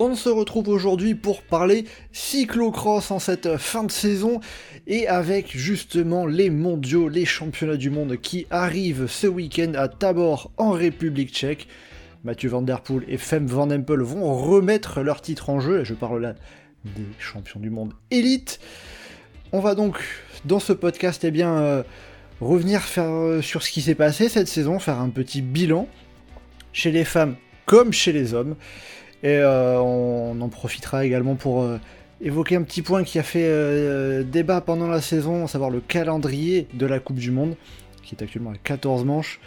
On se retrouve aujourd'hui pour parler cyclocross en cette fin de saison et avec justement les mondiaux, les championnats du monde qui arrivent ce week-end à Tabor en République tchèque. Mathieu Van Der Poel et Fem Van Empel vont remettre leur titre en jeu, et je parle là des champions du monde élite. On va donc dans ce podcast eh euh, revenir euh, sur ce qui s'est passé cette saison, faire un petit bilan chez les femmes comme chez les hommes. Et euh, on en profitera également pour euh, évoquer un petit point qui a fait euh, débat pendant la saison, à savoir le calendrier de la Coupe du Monde, qui est actuellement à 14 manches.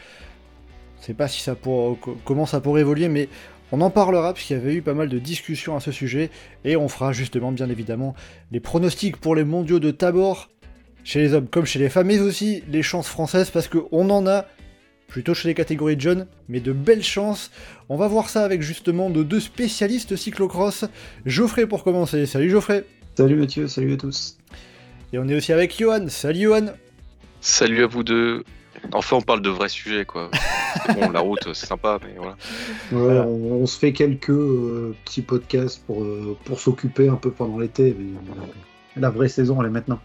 Je sais pas si ça pour, comment ça pourrait évoluer, mais on en parlera puisqu'il y avait eu pas mal de discussions à ce sujet, et on fera justement bien évidemment les pronostics pour les mondiaux de Tabor, chez les hommes comme chez les femmes, mais aussi les chances françaises, parce qu'on en a plutôt chez les catégories de jeunes, mais de belles chances. On va voir ça avec justement de deux spécialistes cyclocross. Geoffrey pour commencer. Salut Geoffrey. Salut Mathieu, salut à tous. Et on est aussi avec Johan. Salut Johan. Salut à vous deux. Enfin, on parle de vrais sujets, quoi. bon, la route, c'est sympa, mais voilà. Ouais, voilà. On, on, se fait quelques euh, petits podcasts pour, euh, pour s'occuper un peu pendant l'été, mais euh, la vraie saison, elle est maintenant.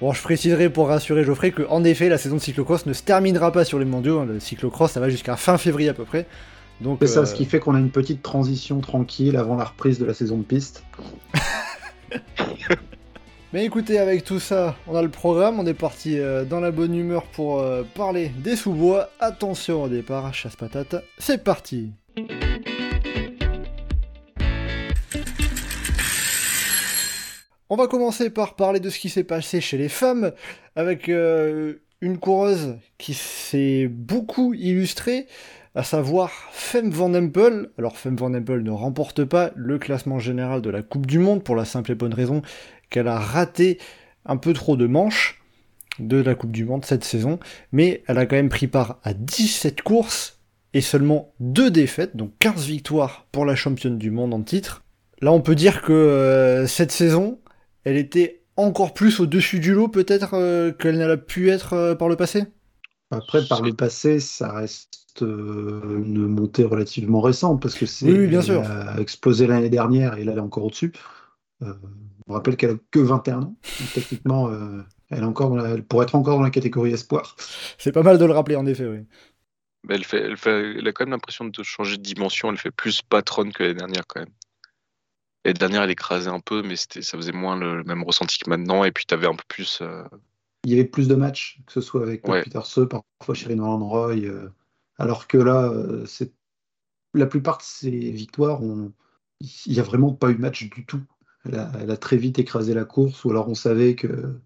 Bon, je préciserai pour rassurer Geoffrey que, en effet, la saison de cyclocross ne se terminera pas sur les mondiaux. Le cyclocross, ça va jusqu'à fin février à peu près. Donc, c'est ça, ce qui fait qu'on a une petite transition tranquille avant la reprise de la saison de piste. Mais écoutez, avec tout ça, on a le programme, on est parti euh, dans la bonne humeur pour euh, parler des sous-bois. Attention au départ, chasse patate, c'est parti On va commencer par parler de ce qui s'est passé chez les femmes, avec euh, une coureuse qui s'est beaucoup illustrée, à savoir Fem Van Empel. Alors Fem Van Empel ne remporte pas le classement général de la Coupe du Monde pour la simple et bonne raison qu'elle a raté un peu trop de manches de la Coupe du Monde cette saison, mais elle a quand même pris part à 17 courses et seulement 2 défaites, donc 15 victoires pour la championne du monde en titre. Là on peut dire que euh, cette saison, elle était encore plus au-dessus du lot peut-être euh, qu'elle n'a pu être euh, par le passé? Après, par le passé, ça reste euh, une montée relativement récente parce que c'est oui, bien sûr. a explosé l'année dernière et là elle est encore au-dessus. Euh, on rappelle qu'elle a que 21 ans, donc techniquement elle, est encore la, elle pourrait être encore dans la catégorie espoir. C'est pas mal de le rappeler en effet, oui. Mais elle, fait, elle, fait, elle a quand même l'impression de changer de dimension, elle fait plus patronne que l'année dernière quand même. Et dernière, elle écrasait un peu, mais ça faisait moins le, même ressenti que maintenant. Et puis, tu avais un peu plus. Euh... Il y avait plus de matchs, que ce soit avec ouais. Peter Se, parfois Shirin Van Roy. Euh, alors que là, euh, c'est la plupart de ces victoires, on... il n'y a vraiment pas eu de match du tout. Elle a, elle a, très vite écrasé la course, ou alors on savait que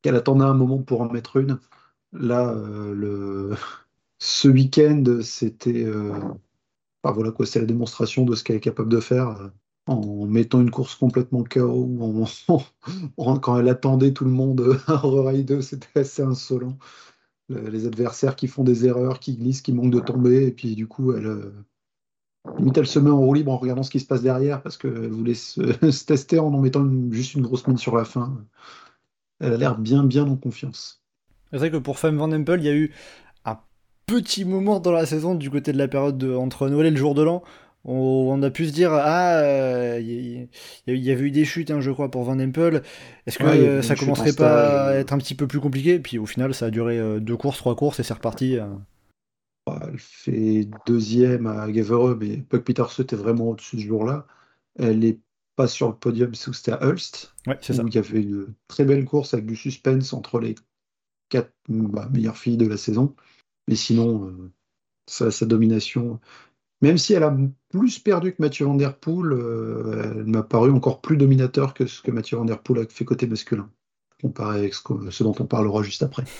qu'elle attendait un moment pour en mettre une. Là, euh, le... ce week-end, c'était. Enfin, voilà quoi, c'est la démonstration de ce qu'elle est capable de faire en mettant une course complètement KO, en, en, quand elle attendait tout le monde à Rail 2, c'était assez insolent. Les adversaires qui font des erreurs, qui glissent, qui manquent de tomber, et puis du coup, elle, euh, elle se met en roue libre en regardant ce qui se passe derrière, parce qu'elle voulait se, tester en en mettant juste une grosse mine sur la fin. Elle a l'air bien, bien en confiance. C'est vrai que pour Femme Van Empel, il y a eu un petit moment dans la saison du côté de la période de, entre Noël et le jour de l'an on, a pu se dire ah il euh, y, y, avait eu des chutes hein, je crois pour Van Empel. Est-ce que ouais, euh, ça commencerait pas à être un petit peu plus compliqué? Puis au final ça a duré euh, deux courses trois courses et c'est reparti euh... elle fait deuxième à Gavereux mais Puck Peterson était vraiment au-dessus ce jour-là. Elle est pas sur le podium c'était à Ulst ouais, c'est ça. il y avait une très belle course avec du suspense entre les quatre bah, meilleures filles de la saison. Mais sinon sa, sa domination même si elle a plus perdu que Mathieu Van Der Poel, euh, elle m'a paru encore plus dominateur que ce que Mathieu Van Der Poel a fait côté masculin, comparé avec ce, dont on parlera juste après.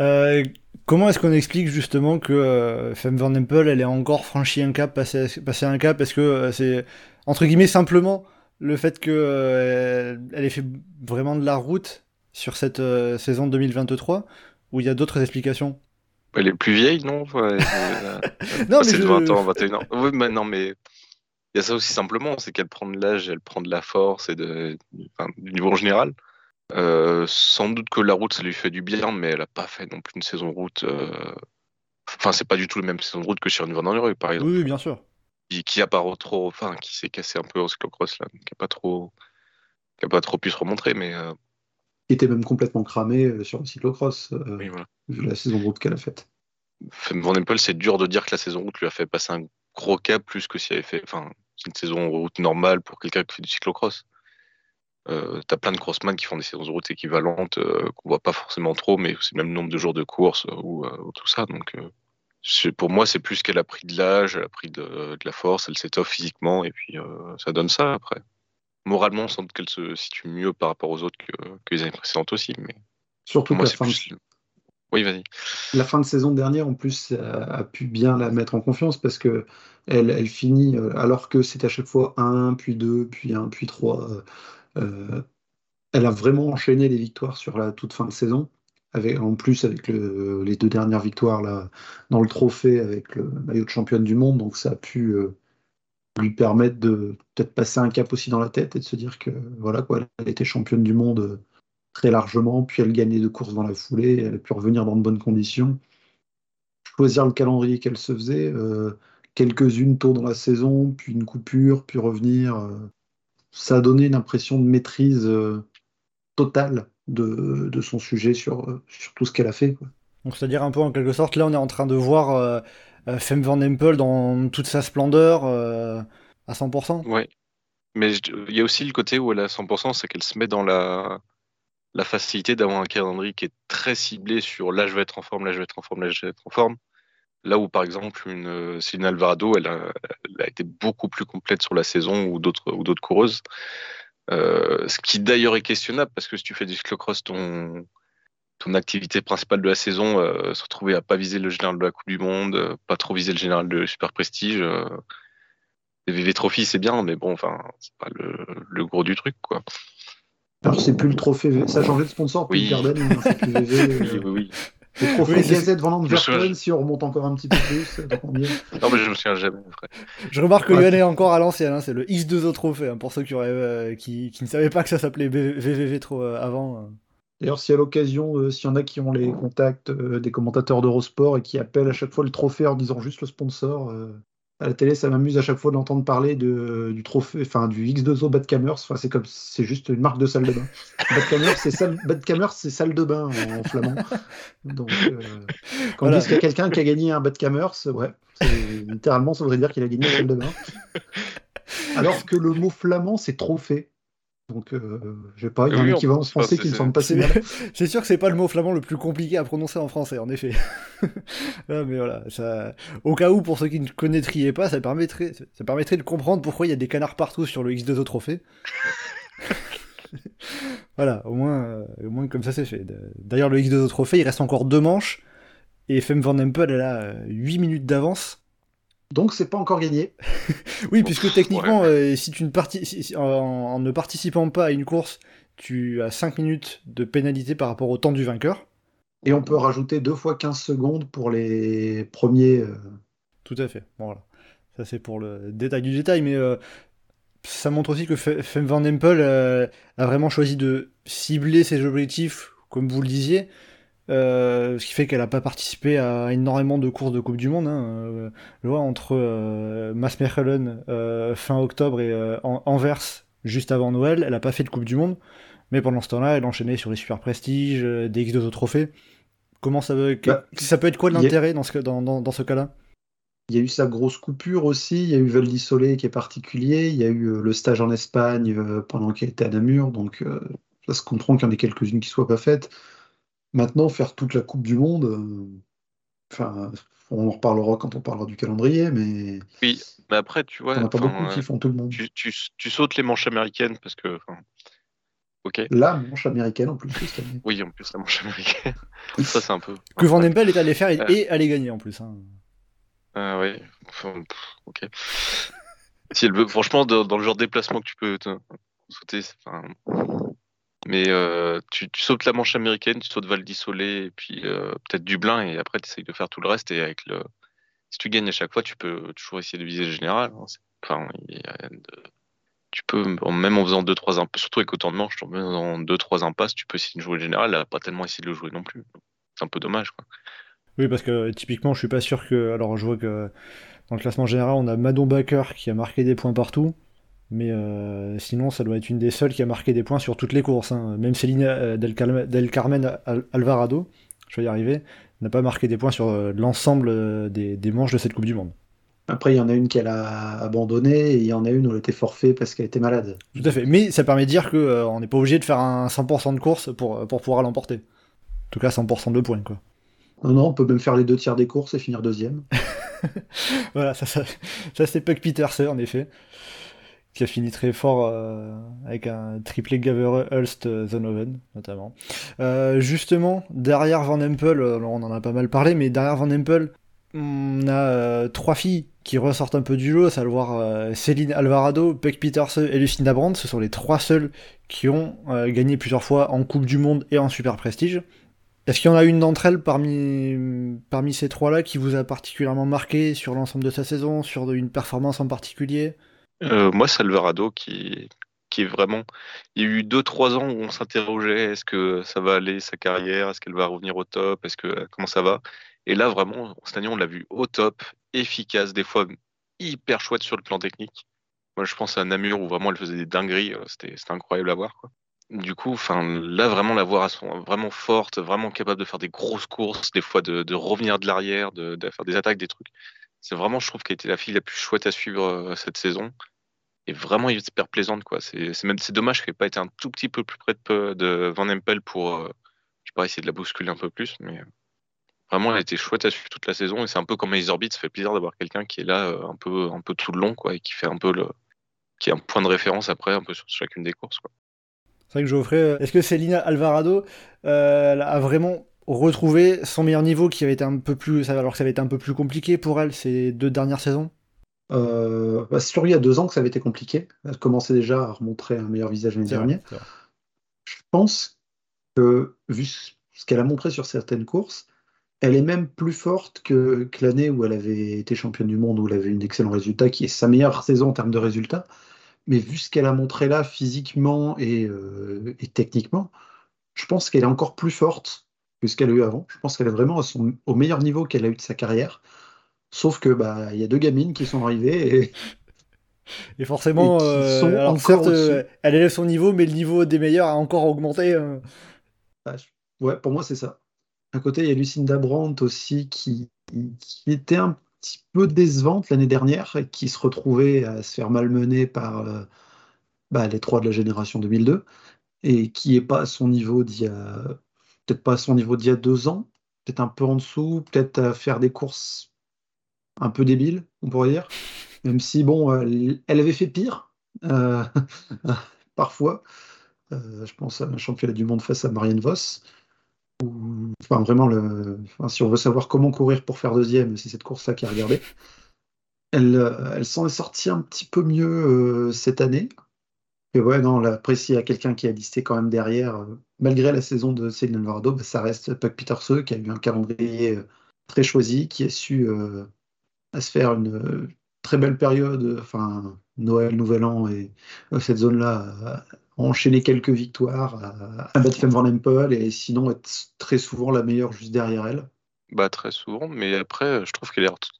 Euh, comment est-ce qu'on explique justement que euh, Femme Van Empel, elle ait encore franchi un cap, passé, un cap? Est-ce que c'est, entre guillemets, simplement le fait qu'elle elle ait fait vraiment de la route sur cette saison 2023 ou il y a d'autres explications? Elle est plus vieille, non? Non, mais. 20 ans, 21 ans. Oui, mais non, mais. Il y a ça aussi simplement, c'est qu'elle prend de l'âge, elle prend de la force et de, du niveau général. sans doute que la route, ça lui fait du bien, mais elle n'a pas fait non plus une saison route. Enfin, c'est pas du tout la même saison de route que Shirin Van Der par exemple. Oui, bien sûr. Qui, a pas trop, enfin, qui s'est cassé un peu au cyclocross là, qui a pas trop, qui a pas trop pu se remontrer, mais. Euh, qui était même complètement cramé euh, sur le cyclocross, euh, oui, voilà. vu la saison de route qu'elle a faite. Van Empel, c'est dur de dire que la saison route lui a fait passer un gros cap plus que s'il avait fait. Enfin, une saison route normale pour quelqu'un qui fait du cyclocross. Euh, t'as plein de crossman qui font des saisons de route équivalentes euh, qu'on voit pas forcément trop, mais c'est le même nombre de jours de course euh, ou, tout ça. Donc, pour moi, c'est plus qu'elle a pris de l'âge, elle a pris de, la force, elle s'étoffe physiquement, et puis ça donne ça après. Moralement, on sent qu'elle se situe mieux par rapport aux autres que, les années précédentes aussi. Mais Surtout moi, c'est plus... Oui, vas-y. La fin de saison dernière, en plus, a, pu bien la mettre en confiance parce que elle, elle finit, alors que c'est à chaque fois 1, puis 2, puis 1, puis 3 euh, elle a vraiment enchaîné les victoires sur la toute fin de saison. Avec, en plus avec les deux dernières victoires là, dans le trophée avec le maillot de championne du monde, donc ça a pu euh, lui permettre de peut-être passer un cap aussi dans la tête et de se dire que voilà quoi, elle était championne du monde euh, très largement, puis elle gagnait de courses dans la foulée, elle a pu revenir dans de bonnes conditions, choisir le calendrier qu'elle se faisait, quelques-unes tôt dans la saison, puis une coupure, puis revenir ça a donné une impression de maîtrise euh, totale de, son sujet sur, euh, sur tout ce qu'elle a fait. Donc c'est-à-dire un peu en quelque sorte, là on est en train de voir euh, Femme Van Empel dans toute sa splendeur à 100%. Oui, mais il y a aussi le côté où elle est à 100%, c'est qu'elle se met dans la, la facilité d'avoir un calendrier qui est très ciblé sur là je vais être en forme, là je vais être en forme, là je vais être en forme. Là où, par exemple, une euh, Céline Alvarado, elle a, été beaucoup plus complète sur la saison ou d'autres ou d'autres coureuses. Euh, ce qui d'ailleurs est questionnable parce que si tu fais du cyclocross, ton, ton activité principale de la saison, euh, se retrouver à pas viser le général de la Coupe du Monde, pas trop viser le général de Super Prestige. les VV Trophy, c'est bien, mais bon, enfin, c'est pas le, gros du truc, quoi. Alors, c'est plus le trophée, ça a changé de sponsor, oui. Hein, c'est plus VV. oui, oui, oui. Le trophée oui, Gazette Van Verpolen, si on remonte encore un petit peu plus. non, mais je me souviens jamais. Frère. Je remarque que ouais. est encore à l'ancienne, hein, c'est le X2O trophée, hein, pour ceux qui, auraient, euh, qui, qui, ne savaient pas que ça s'appelait VVV trop euh, avant. Euh. D'ailleurs, si à l'occasion, s'il y en a qui ont les contacts des commentateurs d'Eurosport et qui appellent à chaque fois le trophée en disant juste le sponsor, à la télé, ça m'amuse à chaque fois d'entendre parler de, du trophée, enfin du X2O Badkamers. Enfin, c'est comme, c'est juste une marque de salle de bain. Badkamers, c'est salle, c'est salle de bain en, flamand. Donc, euh, quand on dit qu'il y a quelqu'un qui a gagné un Badkamers, ouais, littéralement, ça voudrait dire qu'il a gagné une salle de bain. Alors que le mot flamand, c'est trophée. Donc, euh, je sais pas, il y a un équivalent français qui me semble pas si C'est sûr que c'est pas le mot flamand le plus compliqué à prononcer en français, en effet. mais voilà, ça... au cas où, pour ceux qui ne connaîtraient pas, ça permettrait, ça permettrait de comprendre pourquoi il y a des canards partout sur le X2O trophée. voilà, au moins, euh, au moins comme ça c'est fait. D'ailleurs, le X2O trophée, il reste encore deux manches, et Femme Van Empel, elle a 8 minutes d'avance. Donc c'est pas encore gagné. oui, puisque techniquement, euh, si tu ne en, ne participant pas à une course, tu as 5 minutes de pénalité par rapport au temps du vainqueur. Et on peut rajouter 2 fois 15 secondes pour les premiers. Euh, Tout à fait. Bon, voilà. Ça c'est pour le détail du détail, mais euh, ça montre aussi que Femme Van Empel a vraiment choisi de cibler ses objectifs, comme vous le disiez, ce qui fait qu'elle n'a pas participé à énormément de courses de Coupe du Monde. Hein. Euh, vois, entre euh, Maasmechelen euh, fin octobre et Anvers juste avant Noël, elle n'a pas fait de Coupe du Monde. Mais pendant ce temps-là, elle enchaînait sur les super prestiges, des X2O trophées. Comment ça, veut... Bah, ça peut être quoi l'intérêt dans ce, dans, dans, ce cas-là? Il y a eu sa grosse coupure aussi, il y a eu Val Soleil qui est particulier, il y a eu le stage en Espagne pendant qu'elle était à Namur, donc ça se comprend qu'il y en ait quelques-unes qui ne soient pas faites. Maintenant, faire toute la Coupe du Monde, euh, enfin, on en reparlera quand on parlera du calendrier, mais. Oui, mais après, tu vois. Il a pas beaucoup qui font tout le monde. Tu, sautes les manches américaines parce que. Ok. La manche américaine en plus. oui, en plus, la manche américaine. Ça, c'est un peu. Que Van Empel est allé faire et, euh... allé gagner en plus. Hein. Ah oui. ok. Si elle veut, franchement, dans, le genre de déplacement que tu peux sauter, enfin, Mais tu, sautes la manche américaine, tu sautes Val d'Isolé et puis peut-être Dublin et après tu essayes de faire tout le reste et avec le si tu gagnes à chaque fois, tu peux toujours essayer de viser le général. Hein. Enfin, tu peux, même en faisant 2-3 impasses, surtout avec autant de manches, en faisant 2-3 impasses, tu peux essayer de jouer le général, là, pas tellement essayer de le jouer non plus. C'est un peu dommage. Quoi. Oui, parce que typiquement, je suis pas sûr que. Alors, je vois que dans le classement général, on a Madon Baker qui a marqué des points partout. Mais euh, sinon, ça doit être une des seules qui a marqué des points sur toutes les courses. Hein. Même Céline euh, Del, Carmen, Alvarado, je vais y arriver, n'a pas marqué des points sur euh, l'ensemble des, manches de cette Coupe du Monde. Après, il y en a une qu'elle a abandonnée et il y en a une où elle était forfait parce qu'elle était malade. Tout à fait. Mais ça permet de dire qu'on n'est pas obligé de faire un 100% de course pour, pour pouvoir l'emporter. En tout cas, 100% de points. Quoi. Non, non, on peut même faire les deux tiers des courses et finir deuxième. voilà, ça, ça, ça c'est Puck Peterson en effet qui a fini très fort euh, avec un triplé Gaver Hulst euh, Zonoven notamment. Euh, justement, derrière Van Empel, on en a pas mal parlé, mais derrière Van Empel, on a trois filles qui ressortent un peu du jeu, à savoir Céline Alvarado, Peck Peterson et Lucinda Brandt. Ce sont les trois seules qui ont gagné plusieurs fois en Coupe du Monde et en Super Prestige. Est-ce qu'il y en a une d'entre elles parmi, parmi ces trois-là qui vous a particulièrement marqué sur l'ensemble de sa saison, sur une performance en particulier? Euh, moi, c'est Alvarado qui, qui est vraiment. Il y a eu 2-3 ans où on s'interrogeait est-ce que ça va aller sa carrière Est-ce qu'elle va revenir au top Est-ce que comment ça va? Et là, vraiment, cette année, on l'a vu au top, efficace, des fois hyper chouette sur le plan technique. Moi, je pense à Namur où vraiment elle faisait des dingueries. Euh, c'était incroyable à voir. Du coup, là, vraiment la voir à son, vraiment forte, vraiment capable de faire des grosses courses, des fois de, revenir de l'arrière, de, faire des attaques, des trucs. C'est vraiment, je trouve, qu'elle était la fille la plus chouette à suivre euh, cette saison. Et vraiment hyper plaisante, quoi. C'est même c'est dommage qu'elle n'ait pas été un tout petit peu plus près de, de Van Empel pour, euh, je sais pas, essayer de la bousculer un peu plus, mais vraiment, elle a été chouette à suivre toute la saison. Et c'est un peu comme les Orbit, ça fait plaisir d'avoir quelqu'un qui est là euh, un peu, un peu tout le long, quoi, et qui fait un peu le, qui est un point de référence après, un peu sur chacune des courses, quoi. C'est vrai que Geoffrey, est-ce que Célina Alvarado a vraiment retrouver son meilleur niveau qui avait été un peu plus alors que ça avait été un peu plus compliqué pour elle ces deux dernières saisons? Euh, bah, C'est sûr il y a deux ans que ça avait été compliqué. Elle commençait déjà à remontrer un meilleur visage l'année dernière. Je pense que vu ce qu'elle a montré sur certaines courses, elle est même plus forte que, l'année où elle avait été championne du monde, où elle avait eu un excellent résultat, qui est sa meilleure saison en termes de résultats. Mais vu ce qu'elle a montré là physiquement et, euh, et techniquement, je pense qu'elle est encore plus forte que ce qu'elle a eu avant. Je pense qu'elle est vraiment au meilleur niveau qu'elle a eu de sa carrière. Sauf que bah il y a deux gamines qui sont arrivées et, et forcément, euh, euh, elle élève son niveau, mais le niveau des meilleurs a encore augmenté. Euh. Bah, ouais, pour moi c'est ça. À côté, il y a Lucinda Brandt aussi qui, qui était un petit peu décevante l'année dernière et qui se retrouvait à se faire malmener par bah, les trois de la génération 2002 et qui n'est pas à son niveau d'il y a peut-être pas à son niveau d'il y a deux ans, peut-être un peu en dessous, peut-être à faire des courses un peu débiles, on pourrait dire. Même si, bon, elle avait fait pire, euh, parfois. Euh, je pense à un championnat du monde face à Marianne Voss. enfin, vraiment, le, si on veut savoir comment courir pour faire deuxième, c'est cette course-là qui a regardé. Elle, euh, elle s'en est sortie un petit peu mieux cette année. Et ouais, non, là, après, s'il y a quelqu'un qui a listé quand même derrière, malgré la saison de Céline Alvarado, bah, ça reste Puck Peterse qui a eu un calendrier euh, très choisi, qui a su euh, se faire une euh, très belle période, enfin Noël, Nouvel An et cette zone-là, enchaîner quelques victoires, à, Femme Van Empel et sinon être très souvent la meilleure juste derrière elle. Bah très souvent, mais après je trouve qu'elle est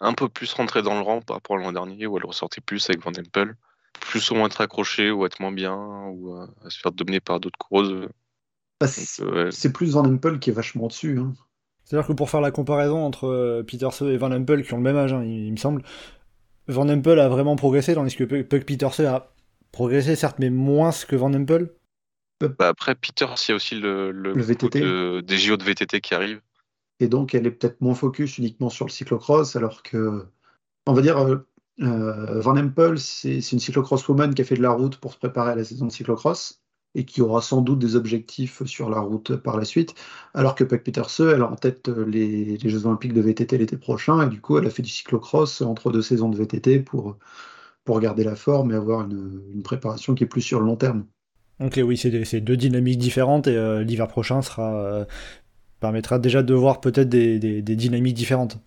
un peu plus rentrée dans le rang par rapport à l'an dernier où elle ressortait plus avec Van Empel plus souvent être accroché ou être moins bien ou à se faire dominer par d'autres courses. Bah, c'est plus Van Empel qui est vachement dessus. Hein. C'est-à-dire que pour faire la comparaison entre euh, Peterson et Van Empel, qui ont le même âge, hein, il, me semble, Van Empel a vraiment progressé, tandis que Puck Peterson a progressé, certes, mais moins que Van Empel. Bah après, Peter, il y a aussi le, le, VTT. des JO de VTT qui arrivent. Et donc, elle est peut-être moins focus uniquement sur le cyclocross, alors que, on va dire, euh, euh, Van Empel, c'est une cyclocross woman qui a fait de la route pour se préparer à la saison de cyclocross et qui aura sans doute des objectifs sur la route par la suite, alors que Puck Peterse, elle a en tête les, Jeux Olympiques de VTT l'été prochain, et du coup, elle a fait du cyclocross entre deux saisons de VTT pour, pour garder la forme et avoir une, préparation qui est plus sur le long terme. Ok, oui, c'est deux dynamiques différentes et l'hiver prochain permettra déjà de voir peut-être des, dynamiques différentes.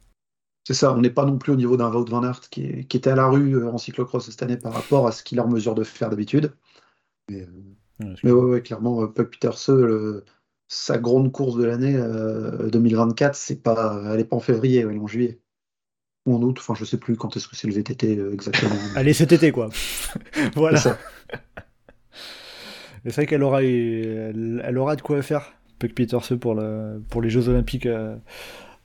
C'est ça, on n'est pas non plus au niveau d'un Wout van Aert qui, était à la rue en cyclocross cette année par rapport à ce qu'il est en mesure de faire d'habitude. Mais, ouais, clairement, Puck Peterse, sa grande course de l'année 2024, c'est pas, elle n'est pas en février, elle est en juillet ou en août, enfin je sais plus quand est-ce que c'est le VTT euh, exactement. Allez, cet été quoi. voilà. C'est vrai qu'elle aura, elle, aura de quoi faire, Puck Peters pour, pour les Jeux Olympiques euh,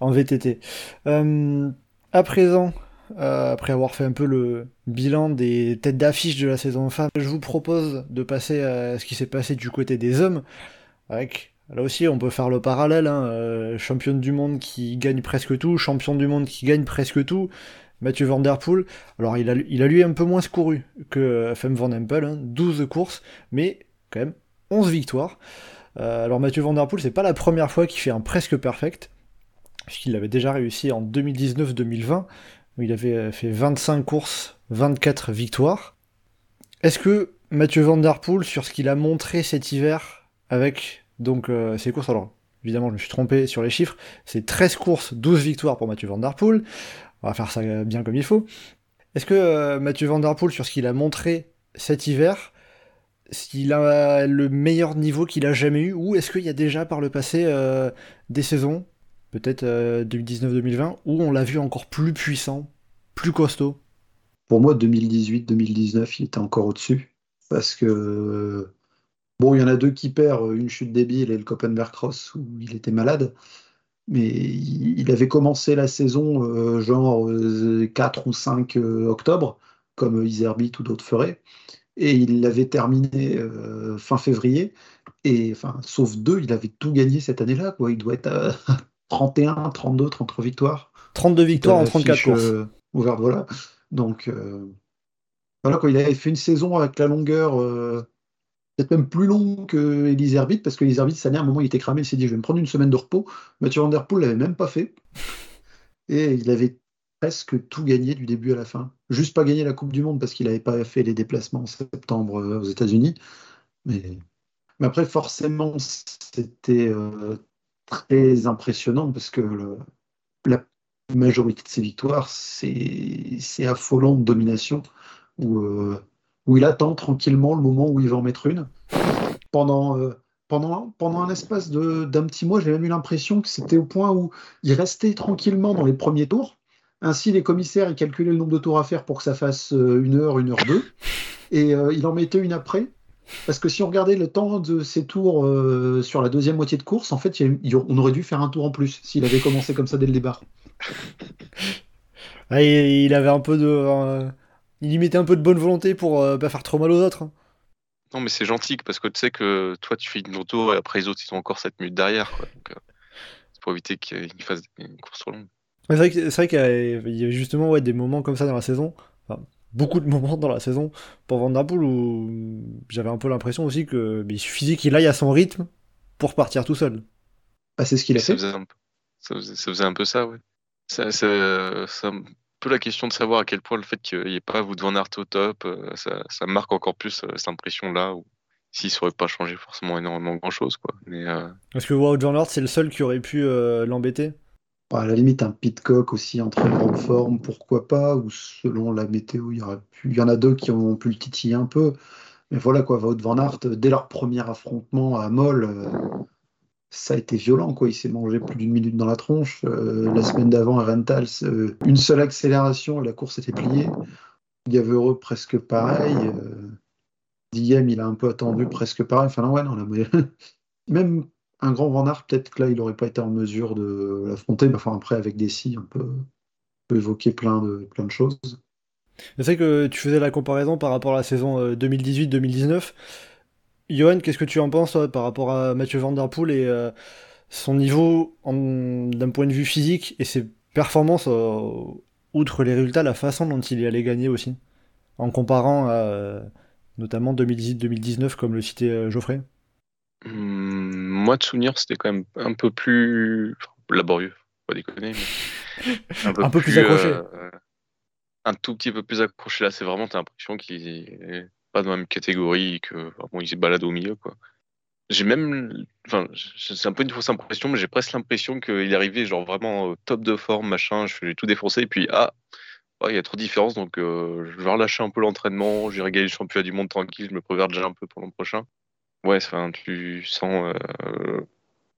en VTT. Euh, à présent, après avoir fait un peu le bilan des têtes d'affiche de la saison femme, je vous propose de passer à ce qui s'est passé du côté des hommes, avec Là aussi, on peut faire le parallèle. Hein. Euh, championne du monde qui gagne presque tout, champion du monde qui gagne presque tout. Mathieu Van alors il a, lui un peu moins couru que Femme Van Empel, 12 courses, mais quand même 11 victoires. Euh, alors Mathieu Van Der Poel, c'est pas la première fois qu'il fait un presque perfect, puisqu'il l'avait déjà réussi en 2019-2020, où il avait fait 25 courses, 24 victoires. Est-ce que Mathieu Van Der Poel, sur ce qu'il a montré cet hiver avec donc euh, ces courses, alors évidemment je me suis trompé sur les chiffres, c'est 13 courses, 12 victoires pour Mathieu Van Der Poel. On va faire ça bien comme il faut. Est-ce que euh, Mathieu Van sur ce qu'il a montré cet hiver, s'il a le meilleur niveau qu'il a jamais eu, ou est-ce qu'il y a déjà par le passé euh, des saisons, peut-être 2019-2020, où on l'a vu encore plus puissant, plus costaud Pour moi, 2018-2019, il était encore au-dessus. Parce que Bon, il y en a deux qui perdent, une chute débile et le Koppenberg Cross où il était malade. Mais il avait commencé la saison euh, genre 4 euh, ou 5 euh, octobre, comme Iserbit ou d'autres feraient. Et il l'avait terminé fin février. Et enfin, sauf deux, il avait tout gagné cette année-là. Il doit être à 31, 32, 33 victoires. 32 victoires en 34 courses. Ouverte, voilà. Donc, voilà, quoi, il avait fait une saison avec la longueur peut-être même plus long que Elise Herbit, parce que Elise Herbit, cette année, à un moment, il était cramé, il s'est dit, je vais me prendre une semaine de repos. Mathieu Van Der Poel l'avait même pas fait. Et il avait presque tout gagné du début à la fin. Juste pas gagné la Coupe du Monde parce qu'il n'avait pas fait les déplacements en septembre euh, aux États-Unis. Mais... après, forcément, c'était euh, très impressionnant parce que la majorité de ses victoires, c'est affolant de domination. Où, euh, où il attend tranquillement le moment où il va en mettre une. Pendant, euh, pendant, pendant un espace d'un petit mois, j'ai même eu l'impression que c'était au point où il restait tranquillement dans les premiers tours. Ainsi, les commissaires calculaient le nombre de tours à faire pour que ça fasse euh, une heure, une heure deux. Et il en mettait une après. Parce que si on regardait le temps de ses tours sur la deuxième moitié de course, en fait, on aurait dû faire un tour en plus s'il avait commencé comme ça dès le départ. Ah, il avait un peu de, il y mettait un peu de bonne volonté pour euh, pas faire trop mal aux autres. Hein. Non, mais c'est gentil parce que tu sais que toi tu fais une tour et après les autres ils sont encore 7 minutes derrière. Donc, euh, c'est pour éviter qu'ils fassent une course trop longue. c'est vrai qu'il y, avait justement ouais, des moments comme ça dans la saison, beaucoup de moments dans la saison pour Vanderpool où j'avais un peu l'impression aussi que il suffisait qu'il aille à son rythme pour partir tout seul. Ah, c'est ce qu'il a fait. ça, faisait un peu ça, ouais. Ça, ça, ça, peu la question de savoir à quel point le fait qu'il n'y ait pas vous devant Art au top, euh, ça, marque encore plus euh, cette impression-là, ou s'il ne saurait pas changer forcément énormément grand-chose. quoi. Mais, euh, Est-ce que Wout Van Aert, c'est le seul qui aurait pu l'embêter bah, À la limite, un Pitcock aussi en très grande forme, pourquoi pas, ou selon la météo, il y, en a deux qui ont pu le titiller un peu. Mais voilà, quoi, Wout Van Aert, dès leur premier affrontement à Moll, ça a été violent. Il s'est mangé plus d'une minute dans la tronche. Euh, la semaine d'avant, à Rentals, euh, une seule accélération, la course était pliée. Gaveureux, presque pareil. Euh, Diem, il a un peu attendu, presque pareil. Enfin, non, non, même un grand Van peut-être que là, il n'aurait pas été en mesure de l'affronter. Mais enfin, après, avec des si, on peut, évoquer plein de, plein de choses. C'est vrai que tu faisais la comparaison par rapport à la saison 2018-2019. Johan, qu'est-ce que tu en penses par rapport à Mathieu Van Der Poel et euh, son niveau d'un point de vue physique et ses performances, euh, outre les résultats, la façon dont il est allé gagner aussi, en comparant à euh, notamment 2018-2019 comme le citait Geoffrey? Mmh, Moi de souvenir, c'était quand même un peu plus laborieux, pas déconner, mais un peu, plus, accroché. un tout petit peu plus accroché là, c'est vraiment, t'as l'impression qu'il pas dans la même catégorie que bon, il se balade au milieu quoi. J'ai même, enfin, c'est un peu une fausse impression, mais j'ai presque l'impression qu'il est arrivé genre vraiment au top de forme, machin, je vais tout défoncer, et puis ah, il y a trop de différence, donc euh, je vais relâcher un peu l'entraînement, j'irai gagner le championnat du monde tranquille, je me préviens déjà un peu pour l'an prochain. Ouais, enfin, tu sens, euh,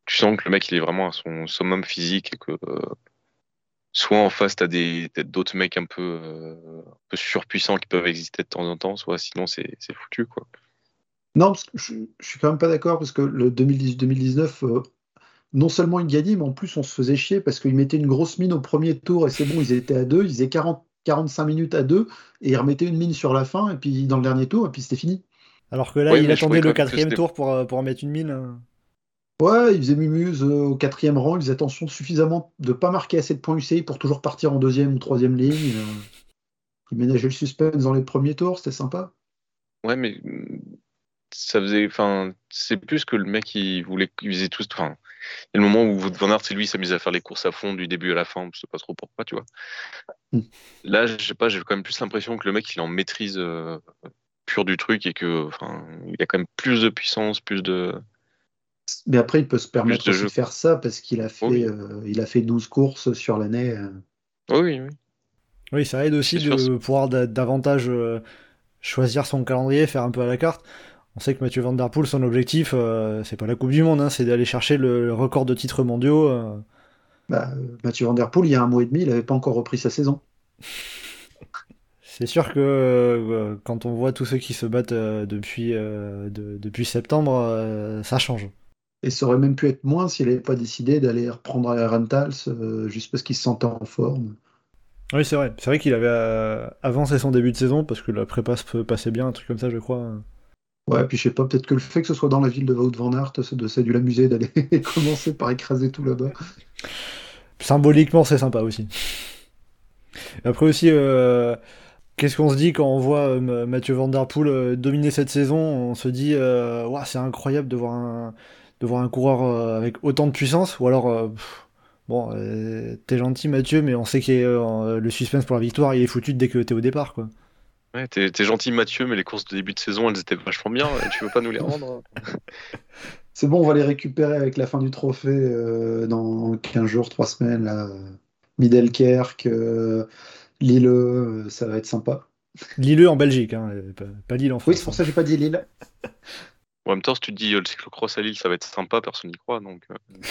tu sens que le mec il est vraiment à son summum physique et que euh, soit en face t'as des d'autres mecs un peu, un peu surpuissants qui peuvent exister de temps en temps, soit sinon c'est foutu quoi. Non, je, je suis quand même pas d'accord parce que le 2018-2019, euh, non seulement ils gagnaient, mais en plus on se faisait chier parce qu'ils mettaient une grosse mine au premier tour et c'est bon, ils étaient à deux, ils faisaient 40, 45 minutes à deux et ils remettaient une mine sur la fin et puis dans le dernier tour et puis c'était fini. Alors que là, il attendait le quatrième tour pour, euh, pour en mettre une mine. Ouais, il faisait mumuse euh, au quatrième rang, il faisait attention suffisamment de ne pas marquer assez de points UCI pour toujours partir en deuxième ou troisième ligne. Il ménageait le suspense dans les premiers tours, c'était sympa. Ouais, mais ça faisait, enfin, c'est plus que le mec il voulait, il faisait tout. Enfin, il y a le moment où Van Aert, c'est lui, s'amusait à faire les courses à fond du début à la fin, je sais pas trop pourquoi, tu vois. Mm. Là, je sais pas, j'ai quand même plus l'impression que le mec il en maîtrise euh, pur du truc et que, enfin, il y a quand même plus de puissance, plus de. Mais après, il peut se permettre de, faire ça parce qu'il a fait, euh, il a fait 12 courses sur l'année. Euh. Oui, oui. Oui, ça aide aussi de pouvoir davantage choisir son calendrier, faire un peu à la carte. On sait que Mathieu Van Der Poel, son objectif, euh, c'est pas la Coupe du Monde, hein, c'est d'aller chercher le, record de titres mondiaux. Euh. Bah, Mathieu Van Der Poel, il y a un mois et demi, il n'avait pas encore repris sa saison. C'est sûr que euh, quand on voit tous ceux qui se battent depuis, depuis septembre, ça change. Et ça aurait même pu être moins s'il n'avait pas décidé d'aller reprendre à Rentals juste parce qu'il se sentait en forme. Oui, c'est vrai. C'est vrai qu'il avait avancé son début de saison parce que la prépa se passait bien, un truc comme ça, je crois. Ouais, puis je sais pas, peut-être que le fait que ce soit dans la ville de Wout van Aert, ça a dû l'amuser d'aller commencer par écraser tout là-bas. Symboliquement, c'est sympa aussi. Après aussi, euh, qu'est-ce qu'on se dit quand on voit euh, Mathieu Van Der Poel euh, dominer cette saison? On se dit, c'est incroyable de voir un, de voir un coureur avec autant de puissance, ou alors, bon, t'es gentil Mathieu, mais on sait que le suspense pour la victoire, il est foutu dès que t'es au départ, quoi. Ouais, t'es, gentil Mathieu, mais les courses de début de saison, elles étaient vachement bien. Tu veux pas nous les rendre? C'est bon, on va les récupérer avec la fin du trophée euh, dans 15 jours, 3 semaines. Là. Middelkerk, euh, Lille, euh, ça va être sympa. Lille en Belgique, hein, pas, Lille en France. Oui, c'est pour ça que j'ai pas dit Lille. en même temps, si tu dis le cyclocross à Lille, ça va être sympa, personne n'y croit. Donc,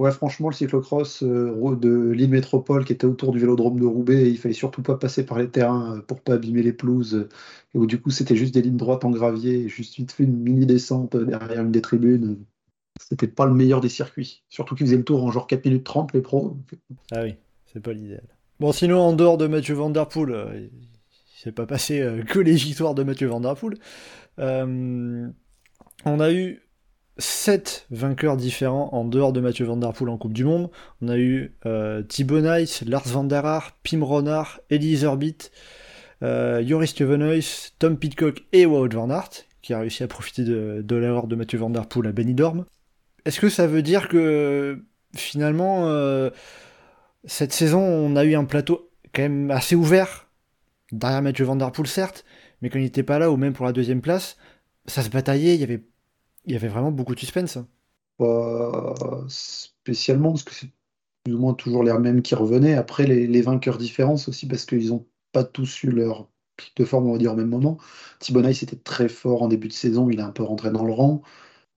Ouais, franchement, le cyclocross euh, de l'île métropole qui était autour du vélodrome de Roubaix, il fallait surtout pas passer par les terrains euh, pour pas abîmer les pelouses. et où du coup, c'était juste des lignes droites en gravier, juste vite fait une mini descente derrière une des tribunes. C'était pas le meilleur des circuits. Surtout qu'ils faisaient le tour en genre 4 minutes 30, les pros. Ah oui, c'est pas l'idéal. Bon, sinon, en dehors de Mathieu Van Der Poel, euh, il s'est pas passé que les victoires de Mathieu Van Der Poel. on a eu 7 vainqueurs différents en dehors de Mathieu Van Der Poel en Coupe du Monde. On a eu euh, Thibaut Nice, Lars Van der Haar, Pim Ronard, Elise euh, Joris Stevenhuis, Tom Pitcock et Wout Van Aert, qui a réussi à profiter de, de l'erreur de Mathieu Van Der Poel à Benidorm. Est-ce que ça veut dire que finalement, euh, cette saison, on a eu un plateau quand même assez ouvert, derrière Mathieu Van Der Poel certes, mais quand il n'était pas là, ou même pour la deuxième place, ça se bataillait, il y avait il y avait vraiment beaucoup de suspense. Pas spécialement, parce que c'est plus ou moins toujours les mêmes qui revenaient. Après, les, vainqueurs différents aussi, parce qu'ils n'ont pas tous eu leur pic de forme, on va dire, au même moment. Thibonai, c'était très fort en début de saison, il est un peu rentré dans le rang.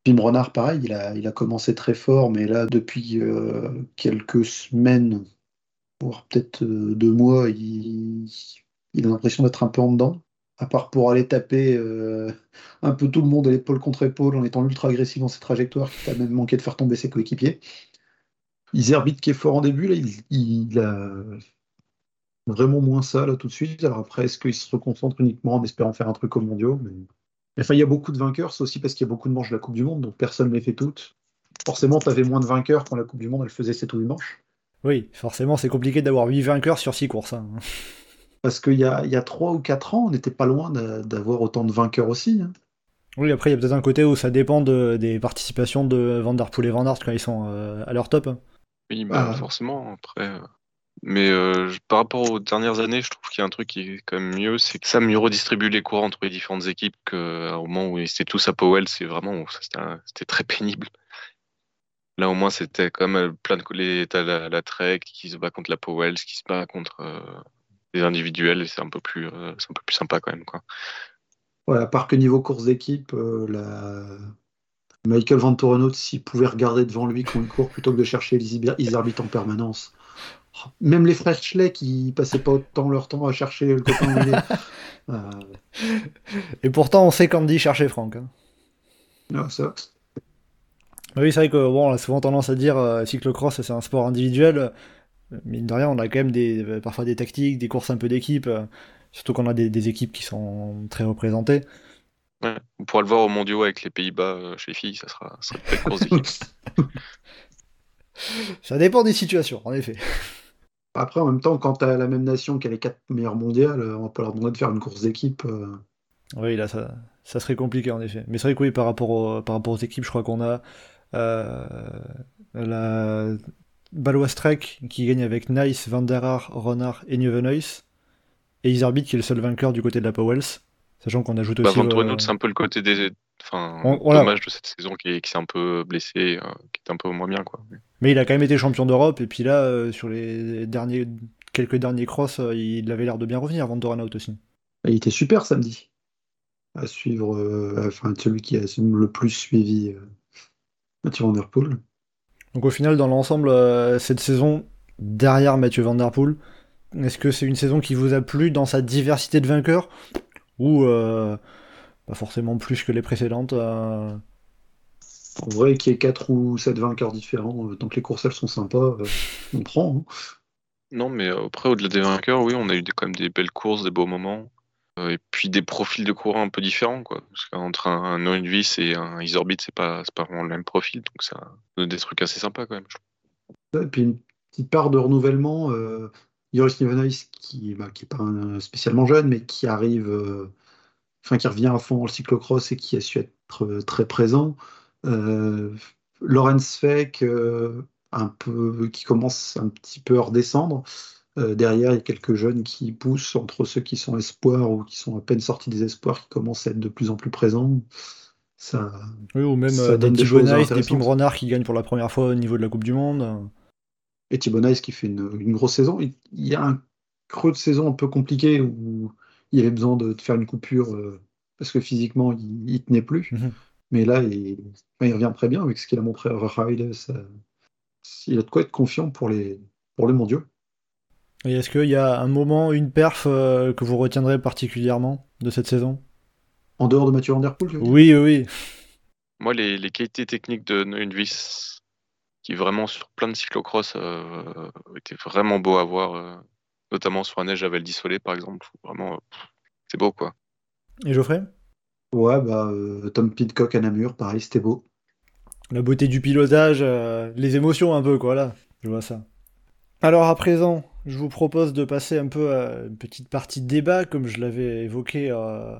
Pim Renard, pareil, il a, il a commencé très fort, mais là, depuis euh, quelques semaines, voire peut-être euh, deux mois, il, a l'impression d'être un peu en dedans à part pour aller taper euh, un peu tout le monde à l'épaule contre épaule en étant ultra agressif dans ses trajectoires, qui a même manqué de faire tomber ses coéquipiers. Iserbit qui est fort en début, là, il, a vraiment moins ça là tout de suite. Alors après, est-ce qu'il se reconcentre uniquement en espérant faire un truc au mondiaux. Enfin, il y a beaucoup de vainqueurs, c'est aussi parce qu'il y a beaucoup de manches de la Coupe du Monde, donc personne ne les fait toutes. Forcément, tu avais moins de vainqueurs quand la Coupe du Monde elle faisait 7 ou 8 manches. Oui, forcément, c'est compliqué d'avoir 8 vainqueurs sur 6 courses. Hein. Parce qu'il y a, il y a 3 ou 4 ans, on n'était pas loin d'avoir autant de vainqueurs aussi. Hein. Oui, après, il y a peut-être un côté où ça dépend des participations de Vanderpool et Van Aert quand ils sont euh, à leur top. Oui, bah, ah. forcément. Après, euh, Mais euh, par rapport aux dernières années, je trouve qu'il y a un truc qui est quand même mieux, c'est que ça mieux redistribue les cours entre les différentes équipes qu'au moment où ils étaient tous à Powell, c'est vraiment c'était très pénible. Là au moins c'était quand même plein de les t'as la, la Trek qui se bat contre la Powell, qui se bat contre euh, les individuels, c'est un peu plus euh, c'est un peu plus sympa quand même quoi. Ouais, à part que niveau course d'équipe, la... Michael Van s'il pouvait regarder devant lui quand il court plutôt que de chercher les arbitres en permanence, même les frères Schley qui passaient pas autant leur temps à chercher le copain euh... Et pourtant, on sait qu'Andy cherchait Franck. Hein. Non, ça. Bah oui, c'est vrai que bon, on a souvent tendance à dire euh, cyclocross, c'est un sport individuel. Mine de rien, on a quand même des, euh, parfois des tactiques, des courses un peu d'équipe. Euh, surtout qu'on a des, équipes qui sont très représentées. Ouais, on pourra le voir au mondiaux avec les Pays-Bas chez les filles, ça sera, ça sera une course d'équipe. ça dépend des situations, en effet. Après, en même temps, quand tu as la même nation qui a les quatre meilleures mondiales, on va pas leur demander de faire une course d'équipe. Euh. Oui, là, ça, ça, serait compliqué en effet. Mais c'est vrai que oui, par rapport, par rapport aux équipes, je crois qu'on a euh, la Balois Trek qui gagne avec Nice, Van der Haar, Ronard et Nieuwenhuis. Et Isarbit qui est le seul vainqueur du côté de la Powells. Sachant qu'on ajoute bah, aussi. Van c'est un peu le côté des, enfin, dommage de cette saison qui, qui s'est un peu blessé, euh, qui est un peu moins bien. Quoi. Mais il a quand même été champion d'Europe, et puis là, euh, sur les derniers, quelques derniers crosses, euh, il avait l'air de bien revenir avant Doranhout aussi. Il était super samedi. À suivre, enfin, celui qui a le plus suivi Mathieu Van Der Poel. Donc au final, dans l'ensemble, cette saison, derrière Mathieu Van Der Poel, est-ce que c'est une saison qui vous a plu dans sa diversité de vainqueurs Ou pas forcément plus que les précédentes. Euh. En vrai, qu'il y ait 4 ou 7 vainqueurs différents, euh, tant que les courses elles sont sympas, euh, on prend. Hein. Non, mais après, au-delà des vainqueurs, oui, on a eu quand même des belles courses, des beaux moments. Et puis des profils de coureurs un peu différents, quoi. Parce qu'entre un, un et un Isorbit, c'est pas, pas vraiment le même profil, donc ça donne des trucs assez sympas quand même. Et puis une petite part de renouvellement. Euh, Joris qui, bah, qui est pas spécialement jeune, mais qui arrive enfin qui revient à fond le cyclocross et qui a su être euh, très présent. Euh, Lorenz Feck, euh, un peu, qui commence un petit peu à redescendre. Derrière, il y a quelques jeunes qui poussent entre ceux qui sont espoirs ou qui sont à peine sortis des espoirs, qui commencent à être de plus en plus présents. Ça, oui, ou même des Thibaut des Pim Renard qui gagnent pour la première fois au niveau de la Coupe du Monde. Et Thibaut qui fait une, une, grosse saison. Il y a un creux de saison un peu compliqué où il avait besoin de, faire une coupure euh, parce que physiquement, il, il tenait plus. Mhm. Mais là, il, revient très bien avec ce qu'il a montré à Ride. il a de quoi être confiant pour les, pour les mondiaux. Et est-ce qu'il y a un moment, une perf euh, que vous retiendrez particulièrement de cette saison? En dehors de Mathieu Van Der Poel Oui, oui. Moi, les, les qualités techniques de Neuenvis, qui vraiment sur plein de cyclocross euh, étaient vraiment beau à voir notamment sur la neige à Val d'Isolé par exemple. Vraiment, c'est beau quoi. Et Geoffrey? Ouais, bah, euh, Tom Pidcock à Namur, pareil, c'était beau. La beauté du pilotage, euh, les émotions un peu, quoi, là. Je vois ça. Alors à présent, je vous propose de passer un peu à une petite partie de débat, comme je l'avais évoqué euh,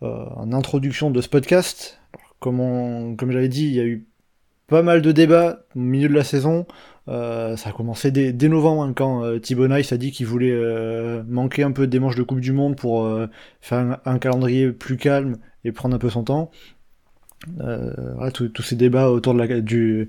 en introduction de ce podcast. comme, j'avais dit, il y a eu pas mal de débats au milieu de la saison. Euh, ça a commencé dès, novembre hein, quand euh, Thibaut Nice a dit qu'il voulait euh, manquer un peu des manches de Coupe du Monde pour faire un, calendrier plus calme et prendre un peu son temps. tous ces débats autour de la, du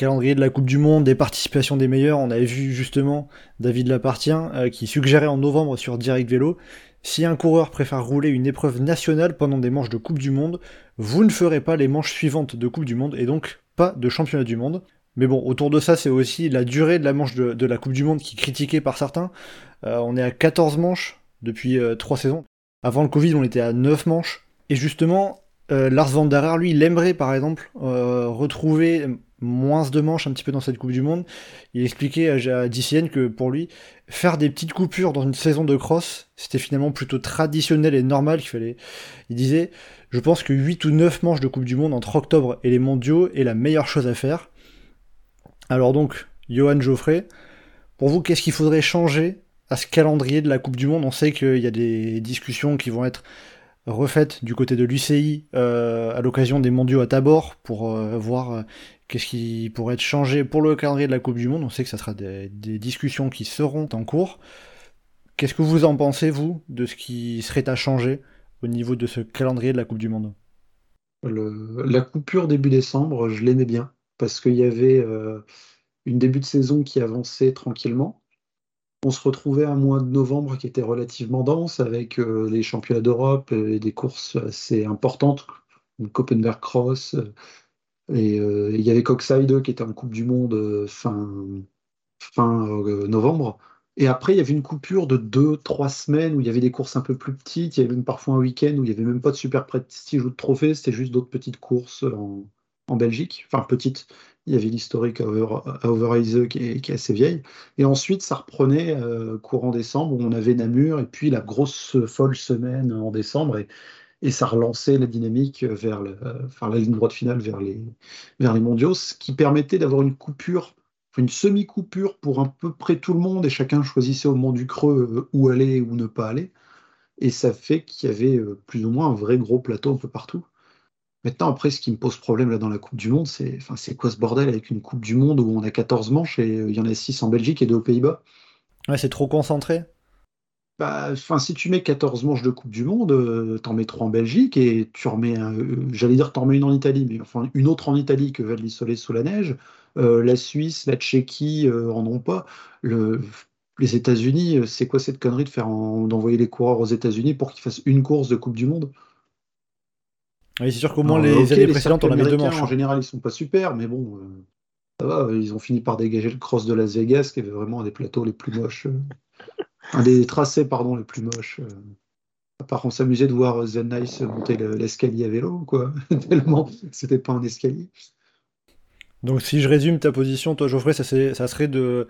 calendrier de la Coupe du Monde, des participations des meilleurs, on avait vu justement David Lapartien qui suggérait en novembre sur Direct Vélo si un coureur préfère rouler une épreuve nationale pendant des manches de Coupe du Monde, vous ne ferez pas les manches suivantes de Coupe du Monde et donc pas de championnat du monde. Mais bon, autour de ça, c'est aussi la durée de la manche de, la Coupe du Monde qui est critiquée par certains. Euh, on est à 14 manches depuis 3 euh, saisons. Avant le Covid, on était à 9 manches. Et justement, euh, Lars van der lui, il par exemple retrouver moins de manches un petit peu dans cette Coupe du Monde. Il expliquait à, DCN que pour lui, faire des petites coupures dans une saison de cross, c'était finalement plutôt traditionnel et normal qu'il fallait. Il disait, je pense que 8 ou 9 manches de Coupe du Monde entre octobre et les mondiaux est la meilleure chose à faire. Alors donc, Johan Geoffrey, pour vous, qu'est-ce qu'il faudrait changer à ce calendrier de la Coupe du Monde? On sait qu'il y a des discussions qui vont être refaites du côté de l'UCI euh, à l'occasion des mondiaux à Tabor pour euh, voir euh, Qu'est-ce qui pourrait être changé pour le calendrier de la Coupe du Monde? On sait que ça sera des, discussions qui seront en cours. Qu'est-ce que vous en pensez, vous, de ce qui serait à changer au niveau de ce calendrier de la Coupe du Monde? La coupure début décembre, je l'aimais bien, parce qu'il y avait euh, une début de saison qui avançait tranquillement. On se retrouvait un mois de novembre qui était relativement dense, avec euh, les championnats d'Europe et des courses assez importantes, Copenhagen Cross, et euh, il y avait Coxside qui était en Coupe du Monde euh, fin, fin euh, novembre. Et après, il y avait une coupure de deux, trois semaines où il y avait des courses un peu plus petites. Il y avait même parfois un week-end où il n'y avait même pas de super prestige ou de trophée. C'était juste d'autres petites courses en, en, Belgique. Enfin, petites. Il y avait l'historique à Over, qui, est, assez vieille. Et ensuite, ça reprenait courant décembre où on avait Namur et puis la grosse folle semaine en décembre. Et ça relançait la dynamique vers la ligne droite finale vers les, mondiaux, ce qui permettait d'avoir une coupure, une semi-coupure pour à peu près tout le monde, et chacun choisissait au moment du creux euh, où aller ou ne pas aller. Et ça fait qu'il y avait euh, plus ou moins un vrai gros plateau un peu partout. Maintenant, après, ce qui me pose problème là dans la Coupe du Monde, c'est quoi ce bordel avec une Coupe du Monde où on a 14 manches et euh, il y en a 6 en Belgique et 2 aux Pays-Bas? Ouais, c'est trop concentré. Bah, si tu mets 14 manches de Coupe du Monde, euh, t'en mets 3 en Belgique et tu remets, euh, j'allais dire t'en remets une en Italie, mais enfin une autre en Italie que Val Soleil sous la neige. Euh, la Suisse, la Tchéquie en ont pas. les États-Unis, c'est quoi cette connerie de faire d'envoyer les coureurs aux États-Unis pour qu'ils fassent une course de Coupe du Monde? Oui, c'est sûr qu'au moins les années précédentes, on avait deux manches. En général, ils sont pas super, mais bon, ça va. Ils ont fini par dégager le cross de Las Vegas, qui avait vraiment un des plateaux les plus moches un des tracés pardon, les plus moches. Euh. À part on s'amusait de voir Zen Nice monter l'escalier à vélo, quoi. Tellement c'était pas un escalier. Donc si je résume ta position, toi Geoffrey, ça, ça serait de,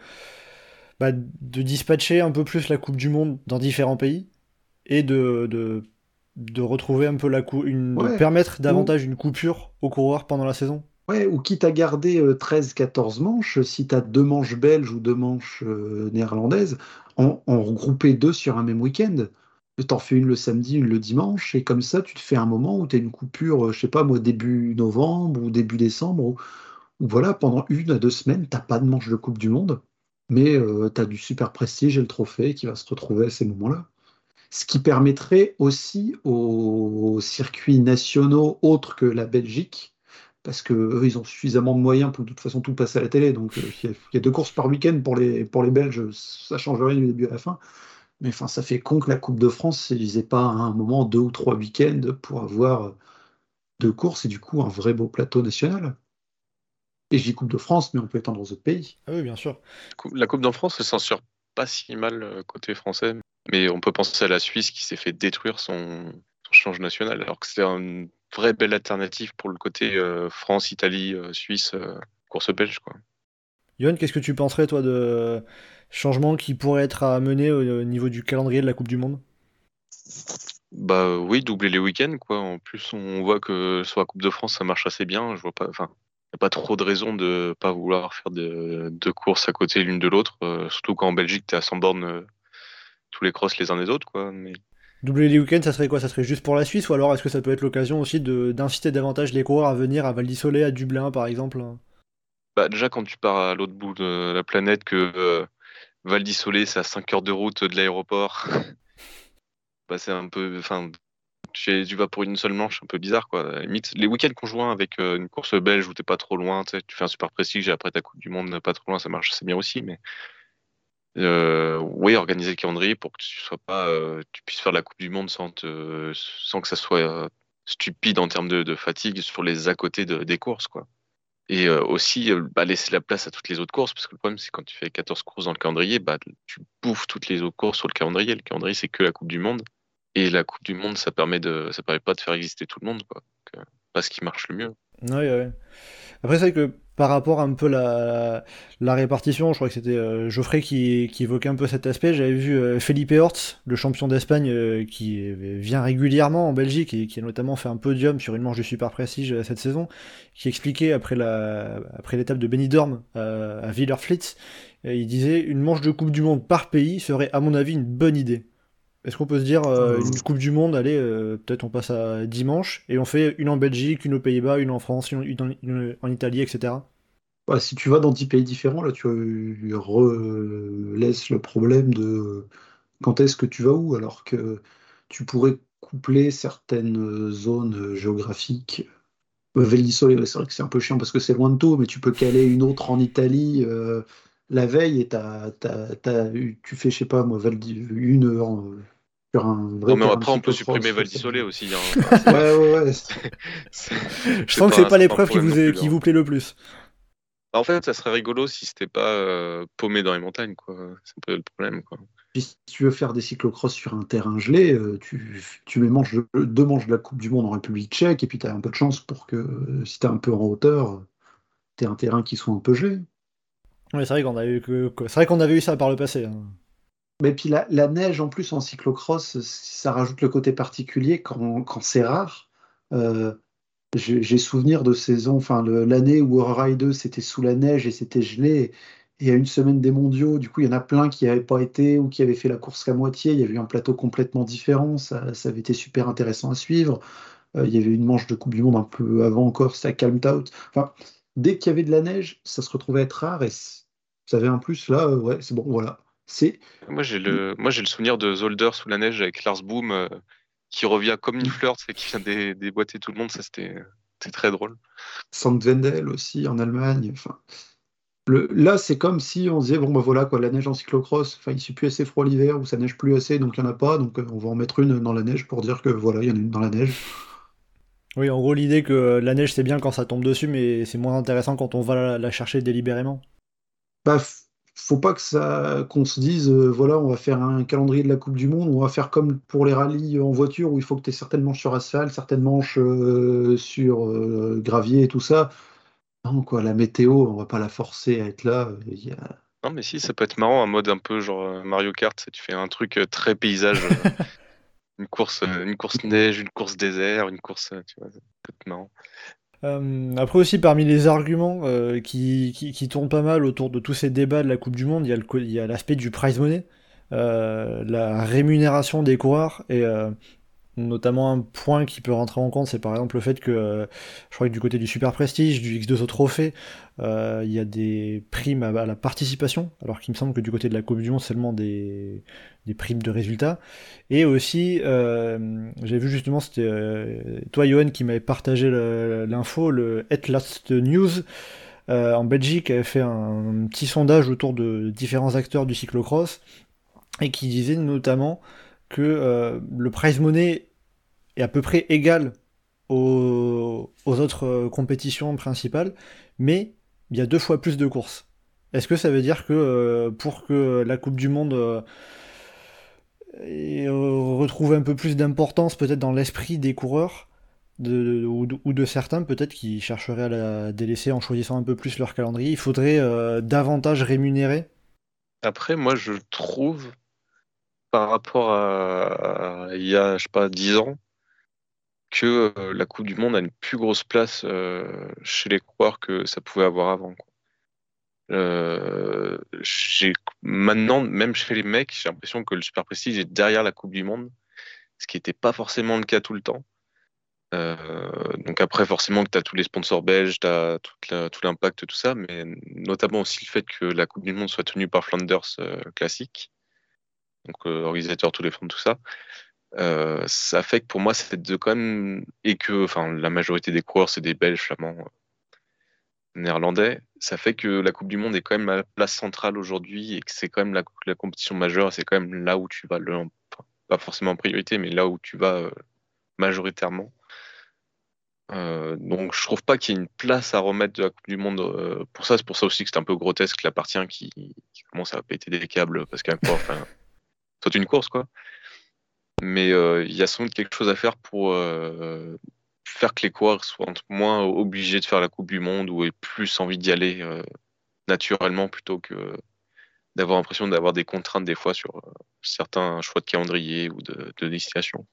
bah, de dispatcher un peu plus la Coupe du Monde dans différents pays et de, de, retrouver un peu la coupe, une, de permettre davantage une coupure aux coureurs pendant la saison. Ouais, ou quitte à garder 13-14 euh, manches, si tu as deux manches belges ou deux manches euh, néerlandaises, en, regrouper deux sur un même week-end. T'en fais une le samedi, une le dimanche, et comme ça, tu te fais un moment où tu as une coupure, euh, je sais pas moi, début novembre ou début décembre, où, voilà, pendant une à deux semaines, t'as pas de manche de Coupe du Monde, mais tu as du super prestige et le trophée qui va se retrouver à ces moments-là. Ce qui permettrait aussi aux circuits nationaux autres que la Belgique parce qu'eux, ils ont suffisamment de moyens pour de toute façon tout passer à la télé. Donc, euh, il y, a deux courses par week-end pour les, pour les Belges, ça change rien du début à la fin. Mais enfin, ça fait con que la Coupe de France, ils n'aient pas à un moment deux ou trois week-ends pour avoir deux courses et du coup un vrai beau plateau national. Et je dis Coupe de France, mais on peut étendre aux autres pays. Ah oui, bien sûr. La Coupe de France, elle s'en sort pas si mal euh, côté français, mais on peut penser à la Suisse qui s'est fait détruire son, change national, alors que c'était un vraie belle alternative pour le côté euh, France, Italie, euh, Suisse, euh, course belge. Quoi. Yohan, qu'est-ce que tu penserais, toi, de changements qui pourraient être à mener au niveau du calendrier de la Coupe du Monde? Bah oui, doubler les week-ends, quoi. En plus, on voit que sur la Coupe de France, ça marche assez bien. Je vois pas, enfin, il n'y a pas trop de raison de pas vouloir faire de, courses à côté l'une de l'autre, surtout quand en Belgique, tu es à 100 bornes tous les crosses les uns des autres, quoi. Mais Doubler les week-ends, ça serait quoi? Ça serait juste pour la Suisse ou alors est-ce que ça peut être l'occasion aussi d'inciter davantage les coureurs à venir à Val d'Isolé, à Dublin par exemple? Bah, Déjà, quand tu pars à l'autre bout de la planète, que euh, Val d'Isolé c'est à 5 heures de route de l'aéroport, bah, c'est tu, vas pour une seule manche, un peu bizarre quoi. les week-ends conjoints avec euh, une course belge où t'es pas trop loin, tu fais un super prestige et après ta Coupe du Monde pas trop loin, ça marche assez bien aussi, mais oui, organiser le calendrier pour que tu sois pas, euh, tu puisses faire la Coupe du Monde sans, sans que ça soit euh, stupide en termes de, fatigue sur les à côté des courses, quoi. Et aussi bah, laisser la place à toutes les autres courses, parce que le problème c'est quand tu fais 14 courses dans le calendrier, bah, tu bouffes toutes les autres courses sur le calendrier. Le calendrier c'est que la Coupe du Monde, et la Coupe du Monde ça permet de, ça permet pas de faire exister tout le monde, quoi. pas ce qui marche le mieux. Oui, oui. Après, c'est vrai que par rapport à un peu la, répartition, je crois que c'était euh, Geoffrey qui, évoquait un peu cet aspect. J'avais vu euh, Felipe Hortz, le champion d'Espagne, euh, qui vient régulièrement en Belgique et qui a notamment fait un podium sur une manche du Super Prestige cette saison, qui expliquait après l'étape de Benidorm à Villers-Flitz, il disait une manche de Coupe du Monde par pays serait à mon avis une bonne idée. Est-ce qu'on peut se dire une Coupe du Monde, allez, peut-être on passe à dimanche et on fait une en Belgique, une aux Pays-Bas, une en France, une, en Italie, etc. Bah, si tu vas dans 10 pays différents, là tu laisses le problème de quand est-ce que tu vas où, alors que tu pourrais coupler certaines zones géographiques. Euh, Soleil, c'est vrai que c'est un peu chiant parce que c'est loin de tout, mais tu peux caler une autre en Italie euh, la veille et tu fais, je sais pas moi, Val une heure euh, sur un vrai. Non, mais après, on peut supprimer Val Soleil aussi. Hein. ouais, ouais, ouais. je sens que c'est pas l'épreuve qui, vous, qui vous plaît le plus. Bah, en fait, ça serait rigolo si c'était pas paumé dans les montagnes, quoi. C'est un peu le problème, quoi si tu veux faire des cyclocross sur un terrain gelé, euh, tu, tu mets deux manches de la Coupe du Monde en République tchèque, et puis tu as un peu de chance pour que, euh, si tu es un peu en hauteur, tu un terrain qui soit un peu gelé. Oui, c'est vrai qu'on avait, eu, vrai qu'on avait eu ça par le passé. Hein. Mais puis la, neige, en plus, en cyclocross, ça rajoute le côté particulier quand, quand c'est rare. Euh, j'ai souvenir de saison, enfin l'année où Ride 2 c'était sous la neige et c'était gelé, et à une semaine des mondiaux, du coup, il y en a plein qui n'avaient pas été ou qui avaient fait la course qu'à moitié. Il y avait eu un plateau complètement différent. Ça, avait été super intéressant à suivre. Euh, il y avait une manche de Coupe du Monde un peu avant encore, c'était à Calmed Out. Enfin, dès qu'il y avait de la neige, ça se retrouvait être rare. Et ça avait un plus, là, euh, ouais, c'est bon, voilà. C'est... Moi, j'ai le, moi, j'ai le souvenir de Zolder sous la neige avec Lars Boom euh, qui revient comme une fleur, c'est qui vient dé, déboîter tout le monde. Ça, c'était, c'était très drôle. Sandwendel aussi en Allemagne. Enfin, là, c'est comme si on disait bon, ben voilà, quoi, la neige en cyclocross, enfin, il suffit plus assez froid l'hiver ou ça neige plus assez, donc il n'y en a pas, donc euh, on va en mettre une dans la neige pour dire que voilà, il y en a une dans la neige. Oui, en gros, l'idée que la neige c'est bien quand ça tombe dessus, mais c'est moins intéressant quand on va la, chercher délibérément. Bah, faut pas que ça qu'on se dise euh, voilà, on va faire un calendrier de la Coupe du Monde, on va faire comme pour les rallyes en voiture où il faut que tu aies certaines manches sur asphalte, certaines manches euh, sur gravier et tout ça. Non, quoi, la météo, on va pas la forcer à être là. Non, mais si, ça peut être marrant, un mode un peu genre euh, Mario Kart, tu fais un truc euh, très paysage, euh, une course, une course neige, une course désert, une course, tu vois, ça peut être marrant. Après aussi, parmi les arguments qui, qui, tournent pas mal autour de tous ces débats de la Coupe du Monde, il y a l'aspect du prize money, la rémunération des coureurs, et Notamment un point qui peut rentrer en compte, c'est par exemple le fait que euh, je crois que du côté du Super Prestige, du X2O Trophée, euh, il y a des primes à, la participation, alors qu'il me semble que du côté de la Coupe du Monde, seulement des, primes de résultats. Et aussi, euh, j'ai vu justement, c'était toi Johan qui m'avait partagé l'info, le At Last News. en Belgique avait fait un, petit sondage autour de différents acteurs du cyclocross et qui disait notamment que le prize money à peu près égal aux, autres euh, compétitions principales, mais il y a deux fois plus de courses. Est-ce que ça veut dire que euh, pour que la Coupe du Monde euh, retrouve un peu plus d'importance peut-être dans l'esprit des coureurs ou, de, certains peut-être qui chercheraient à la délaisser en choisissant un peu plus leur calendrier, il faudrait davantage rémunérer? Après, moi je trouve par rapport à, il y a, je sais pas, 10 ans, que euh, la Coupe du Monde a une plus grosse place euh, chez les coureurs que ça pouvait avoir avant. Euh, maintenant, même chez les mecs, j'ai l'impression que le Super Prestige est derrière la Coupe du Monde, ce qui n'était pas forcément le cas tout le temps. donc après, forcément que tu as tous les sponsors belges, tu as tout l'impact, tout ça, mais notamment aussi le fait que la Coupe du Monde soit tenue par Flanders Classic, donc organisateur tous les fonds, tout ça. Euh, ça fait que pour moi, c'est de quand même. Et que enfin, la majorité des coureurs, c'est des Belges, Flamands, euh, Néerlandais. Ça fait que la Coupe du Monde est quand même à la place centrale aujourd'hui et que c'est quand même la, la compétition majeure. C'est quand même là où tu vas, le, pas forcément en priorité, mais là où tu vas euh, majoritairement. donc je trouve pas qu'il y ait une place à remettre de la Coupe du Monde pour ça. C'est pour ça aussi que c'est un peu grotesque la partie qui, qui, commence à péter des câbles parce qu'un quoi, enfin, soit une course quoi. Mais euh, il y a sans doute quelque chose à faire pour euh, faire que les coureurs soient moins obligés de faire la Coupe du Monde ou aient plus envie d'y aller euh, naturellement plutôt que d'avoir l'impression d'avoir des contraintes des fois sur certains choix de calendrier ou de, destination.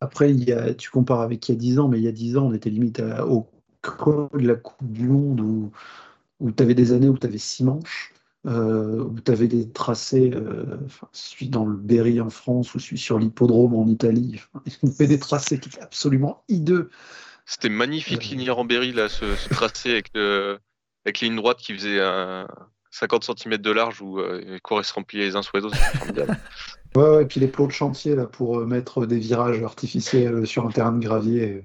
Après, y a, tu compares avec il y a 10 ans, mais il y a 10 ans, on était limite au creux de la Coupe du Monde où, où tu avais des années où tu avais 6 manches. Euh, où tu avais des tracés, euh, celui dans le Berry en France ou celui sur l'hippodrome en Italie. Ils fait des tracés qui étaient absolument hideux. C'était magnifique, euh... en Berry, là, ce, ce tracé avec, le, avec les lignes droites qui faisait un 50 cm de large où euh, les coureurs se rempliaient les uns sur les autres. formidable. Ouais, ouais, et puis les plots de chantier là, pour euh, mettre des virages artificiels sur un terrain de gravier.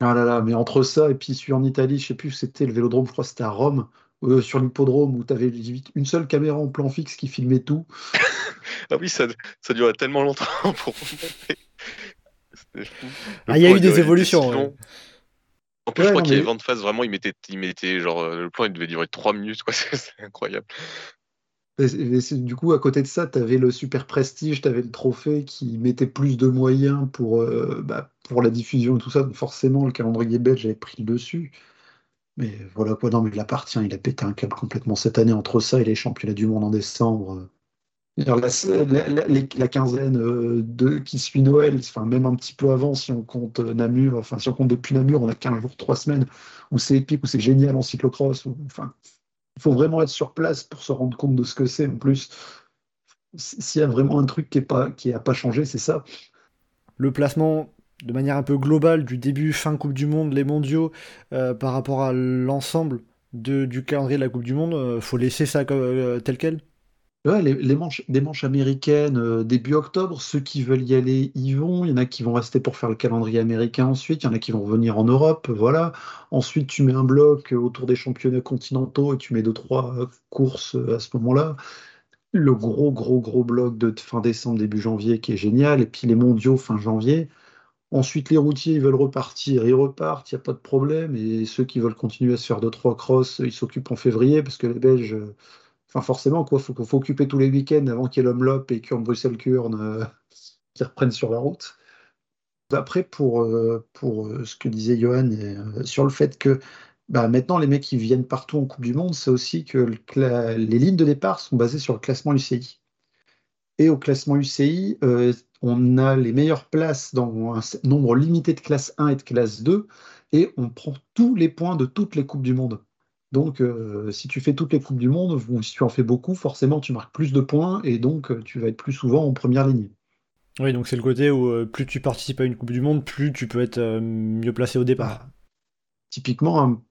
Ah là là, mais entre ça et puis celui en Italie, je sais plus, c'était le vélodrome, je crois que c'était à Rome, euh, sur l'hippodrome où tu avais une seule caméra en plan fixe qui filmait tout. ah oui, ça, ça durait tellement longtemps pour. ah, il y a eu des évolutions. Ouais. En plus, ouais, je crois qu'il y avait 20 phases, vraiment, il mettait, il mettait genre, le plan il devait durer 3 minutes, quoi, c'est incroyable. Et, et du coup, à côté de ça, tu avais le super prestige, tu avais le trophée qui mettait plus de moyens pour, euh, bah, pour la diffusion et tout ça. Donc forcément, le calendrier belge avait pris le dessus. Mais voilà quoi, non, mais il appartient, il a pété un câble complètement cette année entre ça et les championnats du monde en décembre. La, quinzaine euh, de, qui suit Noël, enfin même un petit peu avant, si on compte Namur, enfin si on compte depuis Namur, on a 15 jours, 3 semaines, où c'est épique, où c'est génial en cyclocross. Enfin, il faut vraiment être sur place pour se rendre compte de ce que c'est. En plus, s'il y a vraiment un truc qui n'a pas, pas changé, c'est ça. Le placement de manière un peu globale du début fin Coupe du Monde, les mondiaux, euh, par rapport à l'ensemble du calendrier de la Coupe du Monde, euh, faut laisser ça euh, tel quel Ouais, les, manches, manches américaines début octobre, ceux qui veulent y aller y vont. Il y en a qui vont rester pour faire le calendrier américain ensuite. Il y en a qui vont revenir en Europe. Voilà. Ensuite, tu mets un bloc autour des championnats continentaux et tu mets deux, trois courses à ce moment-là. Le gros, gros, gros bloc de fin décembre, début janvier qui est génial. Et puis les mondiaux fin janvier. Ensuite, les routiers, ils veulent repartir, ils repartent, il n'y a pas de problème. Et ceux qui veulent continuer à se faire deux, trois crosses, ils s'occupent en février parce que les Belges Enfin, forcément, quoi, faut, occuper tous les week-ends avant qu'il y ait l'Homme et Kurn Bruxelles-Kurn euh, qui reprennent sur la route. Après, pour, euh, euh, ce que disait Johan euh, sur le fait que bah, maintenant les mecs qui viennent partout en Coupe du Monde, c'est aussi que le, les lignes de départ sont basées sur le classement UCI. Et au classement UCI, euh, on a les meilleures places dans un nombre limité de classe 1 et de classe 2, et on prend tous les points de toutes les Coupes du Monde. Donc, euh, si tu fais toutes les Coupes du Monde, ou si tu en fais beaucoup, forcément, tu marques plus de points et donc euh, tu vas être plus souvent en première ligne. Oui, donc c'est le côté où euh, plus tu participes à une Coupe du Monde, plus tu peux être mieux placé au départ. Ah. Typiquement, un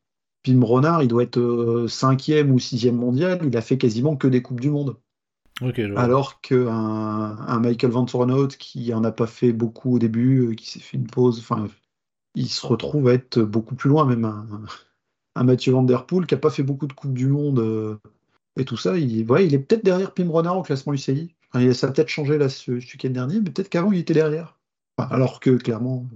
Pim Renard, il doit être cinquième ou sixième mondial, il a fait quasiment que des Coupes du Monde. Okay, Alors qu'un un Michael Van qui en a pas fait beaucoup au début, qui s'est fait une pause, enfin, il se retrouve à être beaucoup plus loin, même un, un Mathieu Van Der Poel qui n'a pas fait beaucoup de Coupes du Monde euh, et tout ça. Il, ouais, il est peut-être derrière Pim Renard au classement UCI. Enfin, ça a peut-être changé là, ce, ce week-end dernier, mais peut-être qu'avant il était derrière. Enfin, alors que clairement.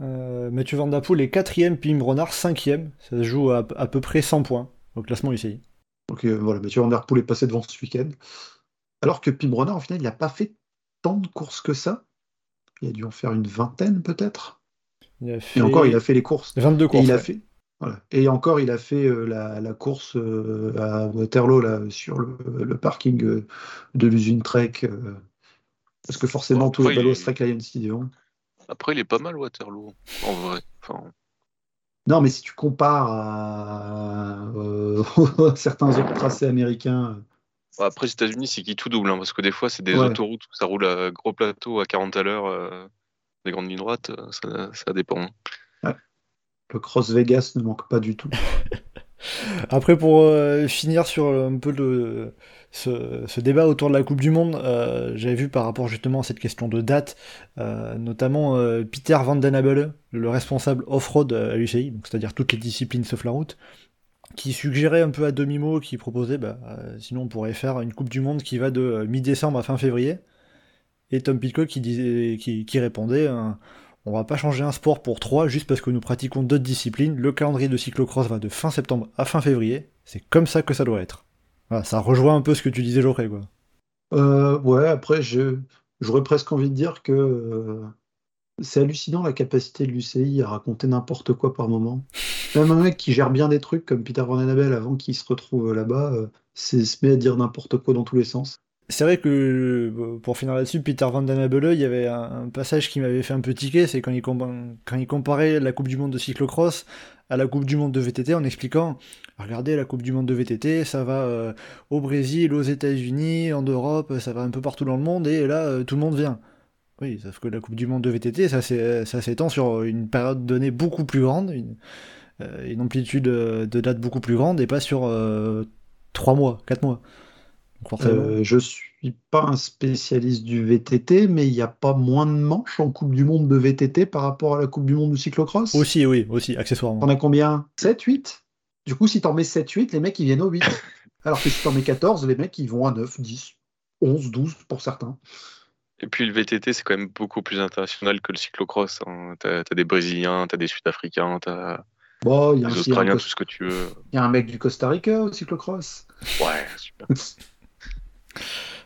Euh, Mathieu Van Der Poel est 4ème, Pim Renard 5ème. Ça se joue à, à peu près 100 points au classement UCI. Donc euh, voilà, Mathieu Van Der Poel est passé devant ce week-end. Alors que Pim Renard, au final, il n'a pas fait tant de courses que ça. Il a dû en faire une vingtaine peut-être. Fait... Et encore, il a fait les courses. 22 courses. Et il a ouais. fait, voilà. Et encore, il a fait euh, la, la, course euh, à Waterloo là, sur le, le parking euh, de l'usine Trek. parce que forcément, bon, tous les ballots. Trek Lions. Après, il est pas mal Waterloo, en vrai. Enfin... Non, mais si tu compares à certains autres tracés américains. Après, aux États-Unis, c'est qui tout double, hein, parce que des fois, c'est des ouais. autoroutes où ça roule à gros plateau à 40 à l'heure, des grandes lignes droites, ça, ça dépend. Ouais le Cross Vegas ne manque pas du tout. Après, pour euh, finir sur un peu ce, débat autour de la Coupe du Monde, euh, j'avais vu par rapport justement à cette question de date, euh, notamment Peter Van Den Abele, le responsable off-road à l'UCI, c'est-à-dire toutes les disciplines sauf la route, qui suggérait un peu à demi-mot, qui proposait, bah, sinon on pourrait faire une Coupe du Monde qui va de mi-décembre à fin février. Et Tom Pitcock qui, disait, qui, qui répondait on va pas changer un sport pour trois juste parce que nous pratiquons d'autres disciplines. Le calendrier de cyclocross va de fin septembre à fin février. C'est comme ça que ça doit être. Voilà, ça rejoint un peu ce que tu disais, Geoffrey, quoi. Euh, ouais, après, j'aurais presque envie de dire que euh, c'est hallucinant la capacité de l'UCI à raconter n'importe quoi par moment. Même un mec qui gère bien des trucs comme Peter Van Annabelle avant qu'il se retrouve là-bas, euh, se met à dire n'importe quoi dans tous les sens. C'est vrai que, pour finir là-dessus, Peter Van Den Abele, il y avait un, passage qui m'avait fait un peu tiquer, c'est quand, quand, il comparait la Coupe du Monde de cyclocross à la Coupe du Monde de VTT en expliquant regardez la Coupe du Monde de VTT, ça va euh, au Brésil, aux États-Unis, en Europe, ça va un peu partout dans le monde et là euh, tout le monde vient. Oui, sauf que la Coupe du Monde de VTT, ça s'étend sur une période donnée beaucoup plus grande, une, euh, une amplitude de date beaucoup plus grande et pas sur 3 mois, 4 mois. Euh, je suis pas un spécialiste du VTT, mais il n'y a pas moins de manches en Coupe du Monde de VTT par rapport à la Coupe du Monde du cyclocross? Aussi, oui, aussi, accessoirement. T'en as combien? 7, 8 Du coup, si t'en mets 7, 8, les mecs, ils viennent au 8. Alors que si t'en mets 14, les mecs, ils vont à 9, 10, 11, 12 pour certains. Et puis le VTT, c'est quand même beaucoup plus international que le cyclocross. Hein. T'as as des Brésiliens, t'as des Sud-Africains, t'as bon, y a des Australiens, tout ce que tu veux. Il y a un mec du Costa Rica au cyclocross. Ouais, super.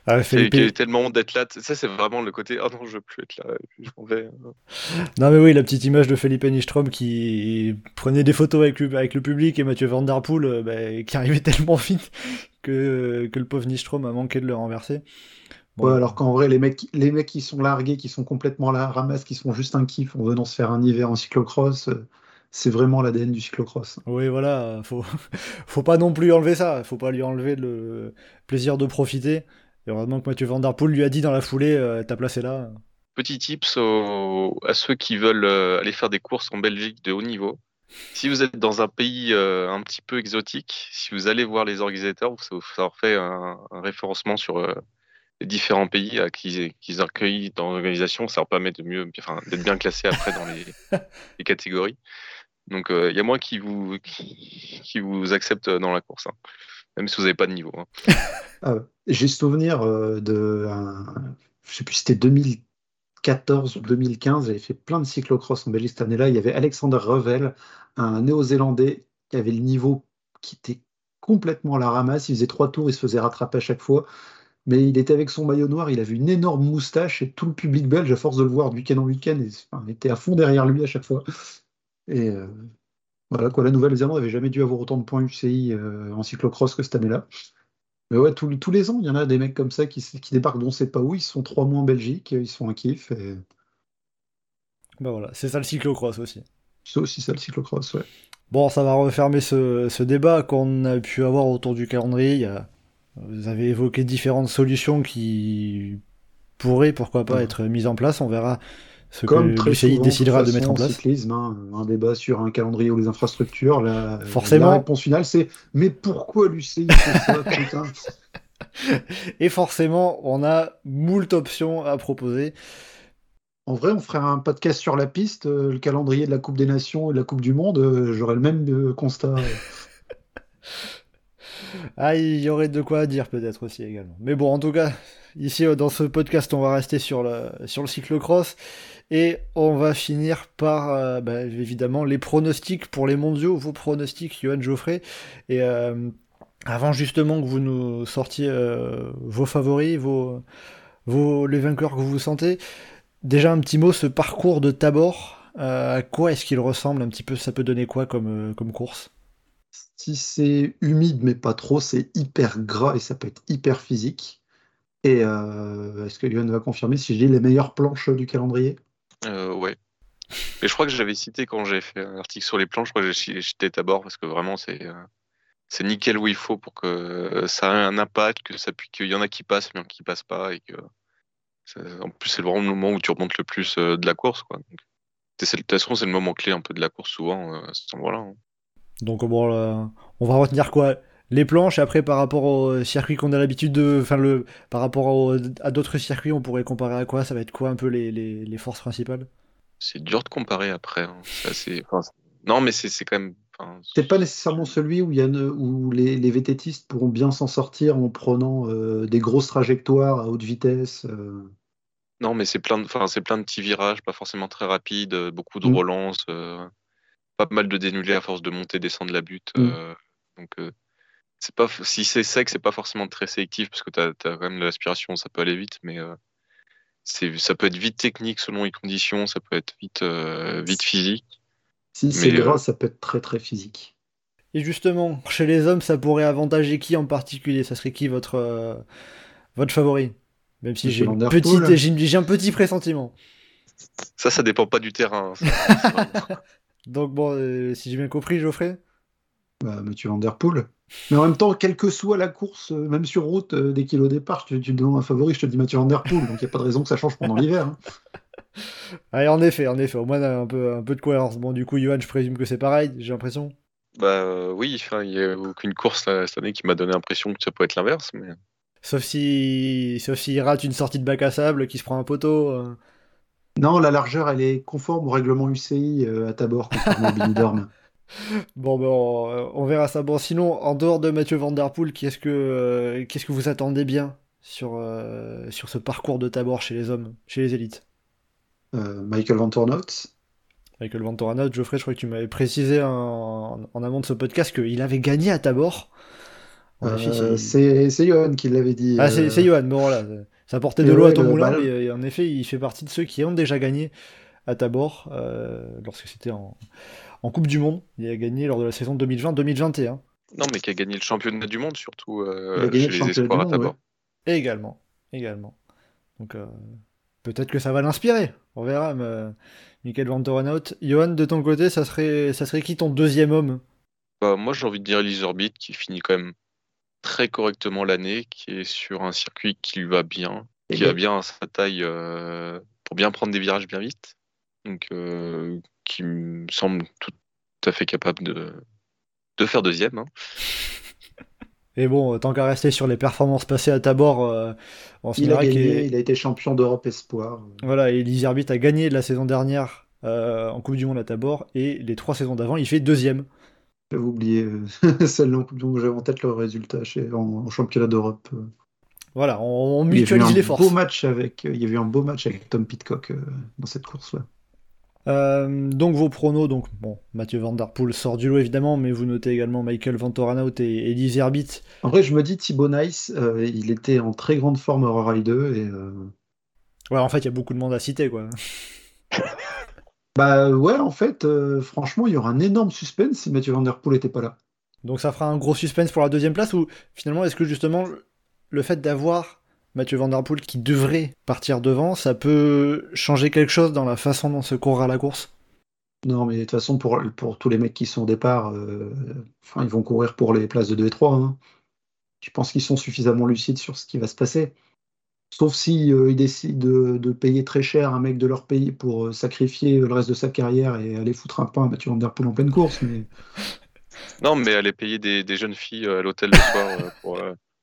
Ah, Felipe... tellement honte d'être là. Ça, c'est vraiment le côté. Oh non, je veux plus être là. je m'en vais. Non, mais oui, la petite image de Felipe Nistrom qui prenait des photos avec le, avec le public et Mathieu Van Der Poel euh, bah, qui arrivait tellement vite que, que le pauvre Nistrom a manqué de le renverser. Ouais, alors qu'en vrai, les mecs, les mecs qui sont largués, qui sont complètement là, ramasse, qui sont juste un kiff en venant se faire un hiver en cyclocross, euh, c'est vraiment l'ADN du cyclocross. Oui, voilà, faut, faut pas non plus enlever ça, faut pas lui enlever le plaisir de profiter. Et heureusement que Mathieu Van Der Poel lui a dit dans la foulée, euh, ta place est là. Petit tips à ceux qui veulent euh, aller faire des courses en Belgique de haut niveau. Si vous êtes dans un pays euh, un petit peu exotique, si vous allez voir les organisateurs, ça leur fait un, référencement sur les différents pays qu'ils accueillent dans l'organisation. Ça leur permet de mieux, d'être bien classé après dans les, catégories. Donc il y a moins qui vous, qui, vous acceptent dans la course. Hein même si vous n'avez pas de niveau. Hein. Ah j'ai souvenir euh, de, je sais plus, c'était 2014 ou 2015, j'avais fait plein de cyclocross en Belgique cette année-là. Il y avait Alexander Revel, un néo-zélandais qui avait le niveau qui était complètement à la ramasse. Il faisait trois tours, il se faisait rattraper à chaque fois. Mais il était avec son maillot noir, il avait une énorme moustache et tout le public belge, à force de le voir de week-end en week-end, était à fond derrière lui à chaque fois. Et euh, voilà, quoi, la Nouvelle-Zélande n'avait jamais dû avoir autant de points UCI euh, en cyclocross que cette année-là. Mais ouais, tous, les ans, il y en a des mecs comme ça qui, débarquent d'on sait pas où, ils sont trois mois en Belgique, ils sont un kiff. Et... Bah voilà, c'est ça le cyclocross aussi. C'est aussi ça le cyclocross, ouais. Bon, ça va refermer ce, débat qu'on a pu avoir autour du calendrier. Vous avez évoqué différentes solutions qui pourraient, pourquoi pas, être mises en place. On verra ce Comme que l'UCI décidera de, mettre en place. Cyclisme, hein, un débat sur un calendrier ou les infrastructures, la, Forcément. la réponse finale c'est mais pourquoi l'UCI fait ça putain? Et forcément, on a moult options à proposer. En vrai, on ferait un podcast sur la piste, euh, le calendrier de la Coupe des Nations et de la Coupe du Monde, euh, j'aurais le même euh, constat. ah, il y aurait de quoi dire peut-être aussi également. Mais bon, en tout cas, ici dans ce podcast, on va rester sur le, sur le cyclocross. Et on va finir par, euh, bah, évidemment, les pronostics pour les mondiaux, vos pronostics, Johan Geoffrey. Et euh, avant justement que vous nous sortiez euh, vos favoris, vos, vos, les vainqueurs que vous sentez, déjà un petit mot, ce parcours de Tabor, à quoi est-ce qu'il ressemble un petit peu? Ça peut donner quoi comme course? Si c'est humide mais pas trop, c'est hyper gras et ça peut être hyper physique. Et est-ce que Johan va confirmer si j'ai les meilleures planches du calendrier? Euh, ouais. Et je crois que j'avais cité quand j'ai fait un article sur les plans, je crois que j'ai cité Tabor parce que vraiment c'est euh, nickel où il faut pour que ça ait un impact, qu'il y en a qui passent, mais qui passent pas et en plus c'est vraiment le moment où tu remontes le plus euh, de la course quoi. De toute façon c'est le moment clé un peu de la course souvent euh, hein. Donc bon, on va retenir quoi? Les planches, après par rapport au circuit qu'on a l'habitude de. Enfin, le, par rapport à d'autres circuits, on pourrait comparer à quoi? Ça va être quoi un peu les, les, forces principales? C'est dur de comparer après. Hein. non, mais c'est quand même. C'est pas nécessairement celui où, il y a où les, les VTTistes pourront bien s'en sortir en prenant euh, des grosses trajectoires à haute vitesse. Euh. Non, mais c'est plein, de, c'est plein de petits virages, pas forcément très rapides, beaucoup de mm. relances, euh, pas mal de dénulés à force de monter, descendre la butte. Mm. donc c'est pas si c'est sec, c'est pas forcément très sélectif parce que tu as, quand même de l'aspiration, ça peut aller vite, mais euh, c'est ça peut être vite technique selon les conditions, ça peut être vite euh, vite physique. Si c'est gras, euh, ça peut être très très physique. Et justement, chez les hommes, ça pourrait avantager qui en particulier? Ça serait qui votre votre favori? Même si j'ai j'ai un petit pressentiment. Ça, ça dépend pas du terrain. Hein. Donc bon, euh, si j'ai bien compris, Geoffrey? Bah, Mathieu Van Der Poel. Mais en même temps, quelle que soit la course, euh, même sur route, euh, dès qu'il est au départ, tu, tu me demandes un favori, je te dis Mathieu Van Der Poel. Donc il n'y a pas de raison que ça change pendant l'hiver. Hein. Allez, en effet, en effet, au moins un peu, un peu de cohérence. Bon, du coup, Johan, je présume que c'est pareil, j'ai l'impression. Bah oui, il n'y a aucune course cette année qui m'a donné l'impression que ça peut être l'inverse. Mais... Sauf si, sauf s'il rate une sortie de bac à sable, qui se prend un poteau. Non, la largeur, elle est conforme au règlement UCI à Tabor, contrairement à Benidorm. Bon, ben, on, verra ça. Bon, sinon, en dehors de Mathieu Van Der Poel, qu'est-ce que, euh, qu'est-ce que vous attendez bien sur, euh, sur ce parcours de Tabor chez les hommes, chez les élites? Euh, Michael Van. Michael Van Geoffrey, je crois que tu m'avais précisé en, en, amont de ce podcast qu'il avait gagné à Tabor. c'est, Johan qui l'avait dit. Ah, c'est, c'est Johan, bon voilà. Ça portait de l'eau à ton moulin, mais en effet, il fait partie de ceux qui ont déjà gagné à Tabor, lorsque c'était en, en Coupe du Monde. Il a gagné lors de la saison 2020-2021. Non, mais qui a gagné le championnat du monde, surtout euh, chez les espoirs à Tabor. également, également. Donc euh, peut-être que ça va l'inspirer. On verra. Mais, euh, Michael Van Torenhout. Johan, de ton côté, ça serait, ça serait qui ton deuxième homme? Bah, Moi, j'ai envie de dire Elise Orbit, qui finit quand même très correctement l'année, qui est sur un circuit qui lui va bien, qui a bien sa taille pour bien prendre des virages bien vite. Donc, qui me semble tout à fait capable de, de faire deuxième. Hein. Et bon, tant qu'à rester sur les performances passées à Tabor, euh, il, a il a été champion d'Europe Espoir. Voilà, et Elise a gagné la saison dernière euh, en Coupe du Monde à Tabor, et les trois saisons d'avant, il fait deuxième. J'avais oublié euh, celle en Coupe du Monde, j'avais en tête le résultat chez, en, championnat d'Europe. Voilà, on, mutualise les forces. Beau match avec, il y a eu un beau match avec Tom Pitcock dans cette course-là. Euh, donc vos pronos, donc bon, Mathieu Van Der Poel sort du lot évidemment, mais vous notez également Michael Van et Elise Herbit. En vrai, je me dis Thibaut Nice, euh, il était en très grande forme à Ride 2 et. Euh, ouais, en fait, il y a beaucoup de monde à citer quoi. bah ouais, en fait, franchement, il y aura un énorme suspense si Mathieu Van Der Poel n'était pas là. Donc ça fera un gros suspense pour la deuxième place ou finalement, est-ce que justement le fait d'avoir Mathieu Van Der Poel qui devrait partir devant, ça peut changer quelque chose dans la façon dont se courra la course? Non, mais de toute façon, pour, pour tous les mecs qui sont au départ, euh, enfin, ils vont courir pour les places de 2 et 3. Hein. Je pense qu'ils sont suffisamment lucides sur ce qui va se passer. Sauf si euh, ils décident de, payer très cher un mec de leur pays pour euh, sacrifier le reste de sa carrière et aller foutre un pain à Mathieu Van Der Poel en pleine course. Mais... Non, mais aller payer des, des jeunes filles à l'hôtel le soir pour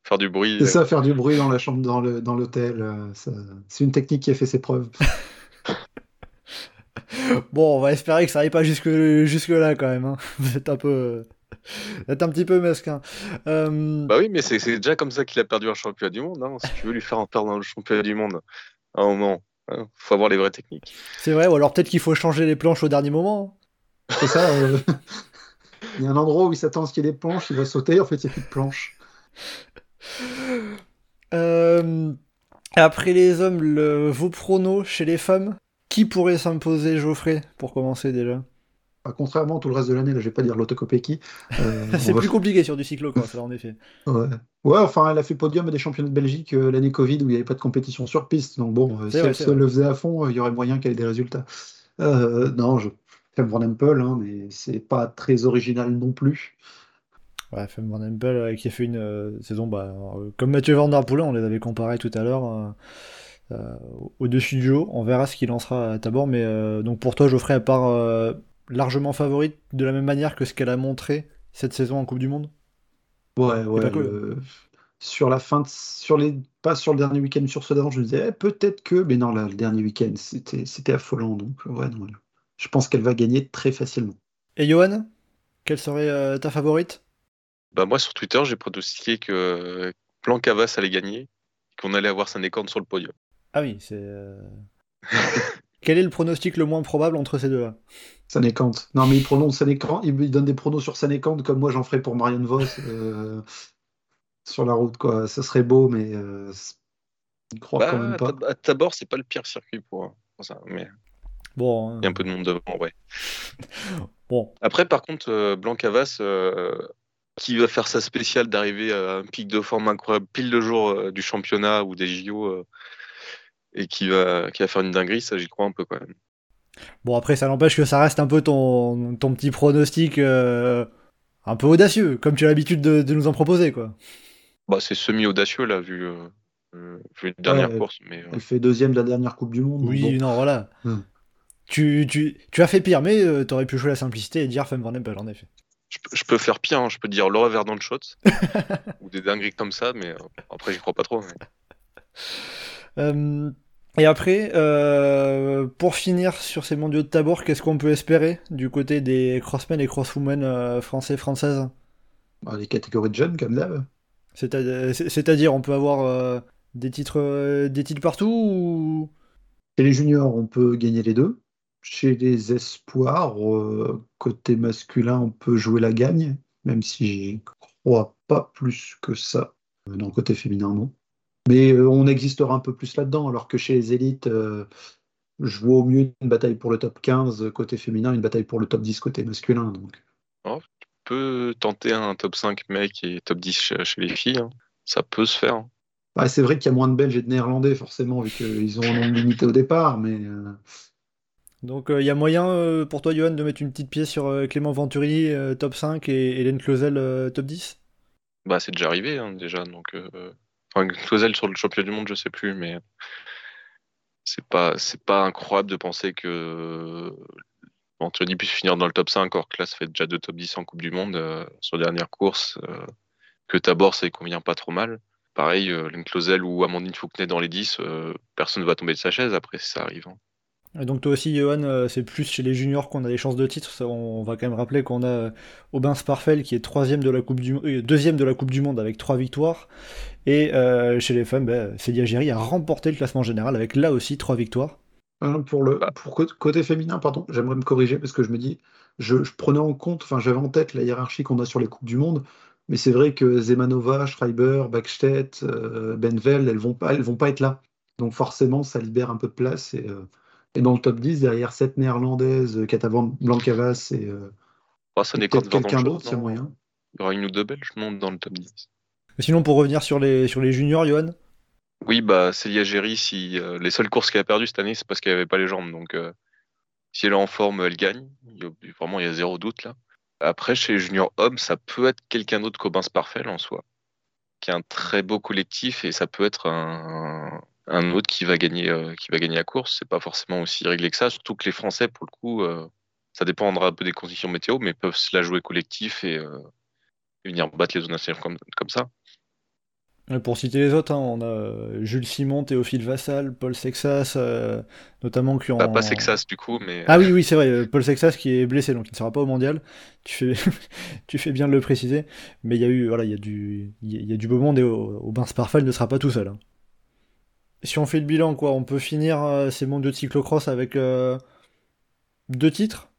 Faire du bruit. C'est ça, faire du bruit dans la chambre, dans le dans l'hôtel. Euh, c'est une technique qui a fait ses preuves. bon, on va espérer que ça n'arrive pas jusque jusque là quand même. Hein. Vous êtes un peu, êtes un petit peu mesquin. Euh, bah oui, mais c'est déjà comme ça qu'il a perdu un championnat du monde. Hein. Si tu veux lui faire en perdre un championnat du monde, à un moment, il hein, faut avoir les vraies techniques. C'est vrai, ou alors peut-être qu'il faut changer les planches au dernier moment. C'est ça. Euh, il y a un endroit où il s'attend à ce qu'il y ait des planches, il va sauter, en fait, il n'y a plus de planches. Euh, après les hommes, le, vos pronos chez les femmes, qui pourrait s'imposer Geoffrey pour commencer déjà? Contrairement à tout le reste de l'année, là je vais pas dire l'autocopéki. Euh, c'est plus compliqué sur du cyclo-cross, en effet. Ouais. ouais. enfin elle a fait podium des championnats de Belgique euh, l'année Covid où il n'y avait pas de compétition sur piste. Donc bon, si elle se le faisait à fond, il y aurait moyen qu'elle ait des résultats. non, je fais Van Empel, hein, mais c'est pas très original non plus. Ouais, Femme Van Empel euh, qui a fait une euh, saison, bah, euh, comme Mathieu Van Der Poel, on les avait comparés tout à l'heure au-dessus du lot. On verra ce qu'il lancera à Tabor, mais donc pour toi, Geoffrey, à part largement favorite de la même manière que ce qu'elle a montré cette saison en Coupe du Monde? Ouais, ouais. Sur la fin, sur les, pas sur le dernier week-end, sur ce d'avant, je me disais eh, peut-être que, mais non, là, le dernier week-end, c'était affolant, donc ouais, non, je pense qu'elle va gagner très facilement. Et Johan, quelle serait ta favorite? Bah moi sur Twitter, j'ai pronostiqué que Cavas allait gagner et qu'on allait avoir Sanécorne sur le podium. Ah oui, c'est. Euh, Quel est le pronostic le moins probable entre ces deux-là? Sanécante. Non, mais il prononce Sanécante, il donne des pronos sur Sanécante comme moi j'en ferais pour Marianne Vos euh, sur la route, quoi. Ça serait beau, mais euh, il croit bah, quand même pas. À Tabor, c'est pas le pire circuit pour, ça, mais. Bon. Hein. Il y a un peu de monde devant, ouais. bon. Après, par contre, Blancavas, qui va faire sa spéciale d'arriver à un pic de forme incroyable pile le jour euh, du championnat ou des JO euh, et qui va, qui va faire une dinguerie, ça j'y crois un peu quand même. Bon, après, ça n'empêche que ça reste un peu ton, ton petit pronostic euh, un peu audacieux, comme tu as l'habitude de, nous en proposer, quoi. Bah, c'est semi-audacieux, là, vu, euh, vu la dernière course. Mais, Elle fait deuxième de la dernière Coupe du Monde. Oui, non, voilà. Hmm. Tu, tu, tu, as fait pire, mais tu t'aurais pu jouer la simplicité et dire Femme Van Empel, en effet. Je, peux faire pire, hein. je peux dire Laura Verdant shot ou des dingueries comme ça, mais après, j'y crois pas trop. Mais... Et après, euh, pour finir sur ces mondiaux de tabor, qu'est-ce qu'on peut espérer du côté des crossmen et crosswomen euh, français françaises? Bah, Les catégories de jeunes, comme d'hab. C'est-à-dire, on peut avoir euh, des titres, des titres partout ou? Chez les juniors, on peut gagner les deux. Chez les espoirs, côté masculin, on peut jouer la gagne, même si j'y crois pas plus que ça. Dans le côté féminin, non. Mais euh, on existera un peu plus là-dedans, alors que chez les élites, euh, je vois au mieux une bataille pour le top 15 côté féminin, une bataille pour le top 10 côté masculin. Donc. Oh, tu peux tenter un top 5 mec et top 10 chez, les filles. Hein. Ça peut se faire. Bah, c'est vrai qu'il y a moins de Belges et de Néerlandais, forcément, vu qu'ils ont un nombre limité au départ. mais... Euh, donc il y a moyen pour toi, Johan, de mettre une petite pièce sur Clément Venturi, top 5, et Hélène Clausel, top 10 Bah, c'est déjà arrivé, hein, déjà. Donc, Enfin, sur le championnat du monde, je sais plus, mais c'est pas incroyable de penser que Anthony puisse finir dans le top 5, alors que là, ça fait déjà deux top 10 en Coupe du Monde euh, sur dernière course, euh, que Tabor, ça ne convient pas trop mal. Pareil, euh, ou Amandine Fouquenet dans les 10, euh, personne ne va tomber de sa chaise après si ça arrive. Hein. Et donc toi aussi, Johan, euh, c'est plus chez les juniors qu'on a des chances de titre. on va quand même rappeler qu'on a euh, Aubin Sparfel qui est troisième de la coupe du, euh, deuxième de la Coupe du Monde avec trois victoires. Et chez les femmes, bah, Célia Géry a remporté le classement général avec là aussi trois victoires. Pour le pour côté féminin, pardon, j'aimerais me corriger parce que je me dis, je, prenais en compte, enfin j'avais en tête la hiérarchie qu'on a sur les coupes du monde, mais c'est vrai que Zemanova, Schreiber, Backstedt, Benvel, elles vont pas, elles vont pas être là. Donc forcément, ça libère un peu de place et et dans le top 10, derrière cette néerlandaise, Katavan Blancavas et euh, oh, quelqu'un d'autre, c'est moyen. Il y aura une ou deux belges dans le top 10. Sinon, pour revenir sur les, sur les juniors, Johan? Oui, bah, Célia Géry, si, euh, les seules courses qu'elle a perdues cette année, c'est parce qu'elle n'avait pas les jambes. Donc, euh, si elle est en forme, elle gagne. vraiment, il y a zéro doute là. Après, chez les juniors hommes, ça peut être quelqu'un d'autre qu'Aubin Sparfel en soi, qui est un très beau collectif et ça peut être un, un autre qui va gagner, euh, qui va gagner la course. C'est pas forcément aussi réglé que ça, surtout que les Français, pour le coup, euh, ça dépendra un peu des conditions météo, mais peuvent se la jouer collectif et, euh, venir battre les zones nationales comme, comme ça. Pour citer les autres, hein, on a Jules Simon, Théophile Vassal, Paul Sexas, notamment qui ont. Bah, pas Sexas du coup, mais. Ah oui, oui, c'est vrai, Paul Sexas qui est blessé, donc il ne sera pas au mondial. Tu fais, tu fais bien de le préciser. Mais il y a eu, voilà, il y a du, il y a du beau monde et Aubin Sparfal ne sera pas tout seul. Hein si on fait le bilan, quoi, on peut finir euh, ces mondes de cyclocross avec euh, deux titres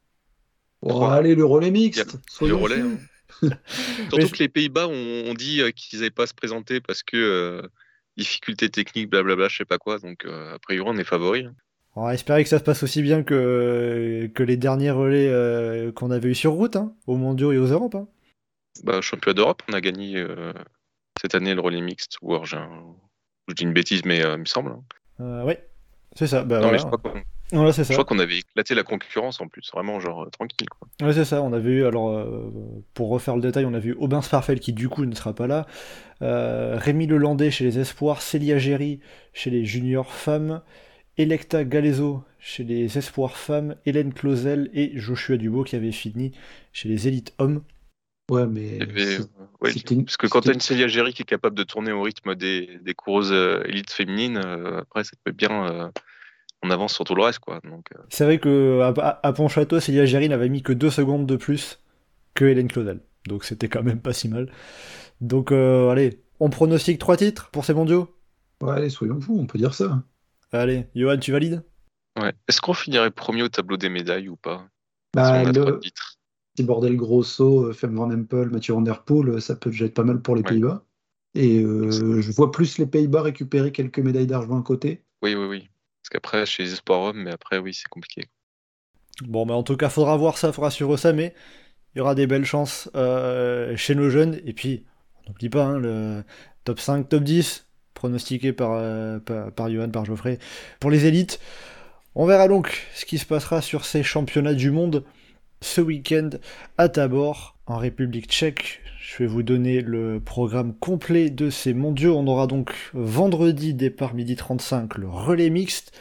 Allez, le relais mixte. le relais. Hein. Surtout que les Pays-Bas ont, dit euh, qu'ils n'avaient pas à se présenter parce que difficultés techniques, blablabla, je sais pas quoi. Donc, a priori, on est favori. Hein. On va espérer que ça se passe aussi bien que, que les derniers relais qu'on avait eu sur route, hein, aux mondiaux et aux Europes. Hein. Bah, championnat d'Europe, on a gagné cette année le relais mixte. Ou alors, je dis une bêtise, mais euh, il me semble. Hein. Euh, oui, c'est ça. Bah, non, mais je crois qu'on avait éclaté la concurrence en plus, vraiment genre euh, tranquille. Quoi. Ouais, c'est ça. On avait eu, alors, pour refaire le détail, on a vu Aubin Sparfel qui du coup ne sera pas là, Rémi Lelandais chez les Espoirs, Célia Géry chez les Juniors Femmes, Electa Galezo chez les Espoirs Femmes, Hélène Clausel et Joshua Dubo qui avait fini chez les Élites Hommes. Ouais, mais. parce que quand tu as une Célia Géry qui est capable de tourner au rythme des, des coureuses euh, élites féminines, euh, après, ça peut bien. Euh, on avance sur tout le reste, quoi. C'est vrai que à, à Pontchâteau, Célia Géry n'avait mis que deux secondes de plus que Hélène Claudel. Donc c'était quand même pas si mal. Donc, allez, on pronostique trois titres pour ces mondiaux? Ouais, allez, soyons fous, on peut dire ça. Allez, Johan, tu valides? Ouais. Est-ce qu'on finirait premier au tableau des médailles ou pas? Bah, le si Bordel Grosso, euh, Femme Van Empel, Mathieu Van Der Poel, euh, ça peut déjà être pas mal pour les Pays-Bas. Et euh, je vois plus les Pays-Bas récupérer quelques médailles d'argent à côté. Oui, oui, oui. Parce qu'après, chez les espoirs hommes, mais après, oui, c'est compliqué. Bon, mais en tout cas, faudra voir ça, faudra suivre ça, mais il y aura des belles chances chez nos jeunes. Et puis, on n'oublie pas, hein, le top 5, top 10, pronostiqué par, par, par Johan, par Geoffrey, pour les élites. On verra donc ce qui se passera sur ces championnats du monde ce week-end à Tabor, en République tchèque. Je vais vous donner le programme complet de ces mondiaux. On aura donc vendredi, départ midi 35, le relais mixte.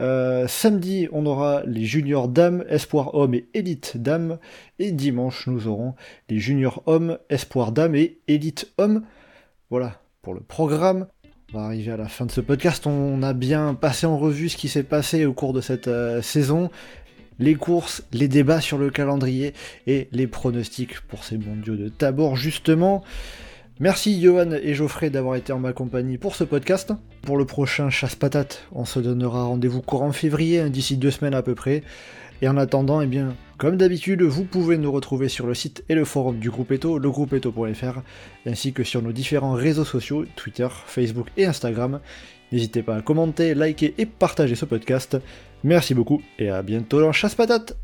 Euh, samedi, on aura les juniors dames, espoir hommes et élite dames. Et dimanche, nous aurons les juniors hommes, espoir dames et élite hommes. Voilà pour le programme. On va arriver à la fin de ce podcast. On a bien passé en revue ce qui s'est passé au cours de cette euh, saison. Les courses, les débats sur le calendrier et les pronostics pour ces mondiaux de Tabor justement. Merci Johan et Geoffrey d'avoir été en ma compagnie pour ce podcast. Pour le prochain chasse-patate, on se donnera rendez-vous courant février, hein, d'ici deux semaines à peu près. Et en attendant, eh bien, comme d'habitude, vous pouvez nous retrouver sur le site et le forum du groupe Eto, legroupeeto.fr, ainsi que sur nos différents réseaux sociaux, Twitter, Facebook et Instagram. N'hésitez pas à commenter, liker et partager ce podcast. Merci beaucoup et à bientôt dans Chasse Patate.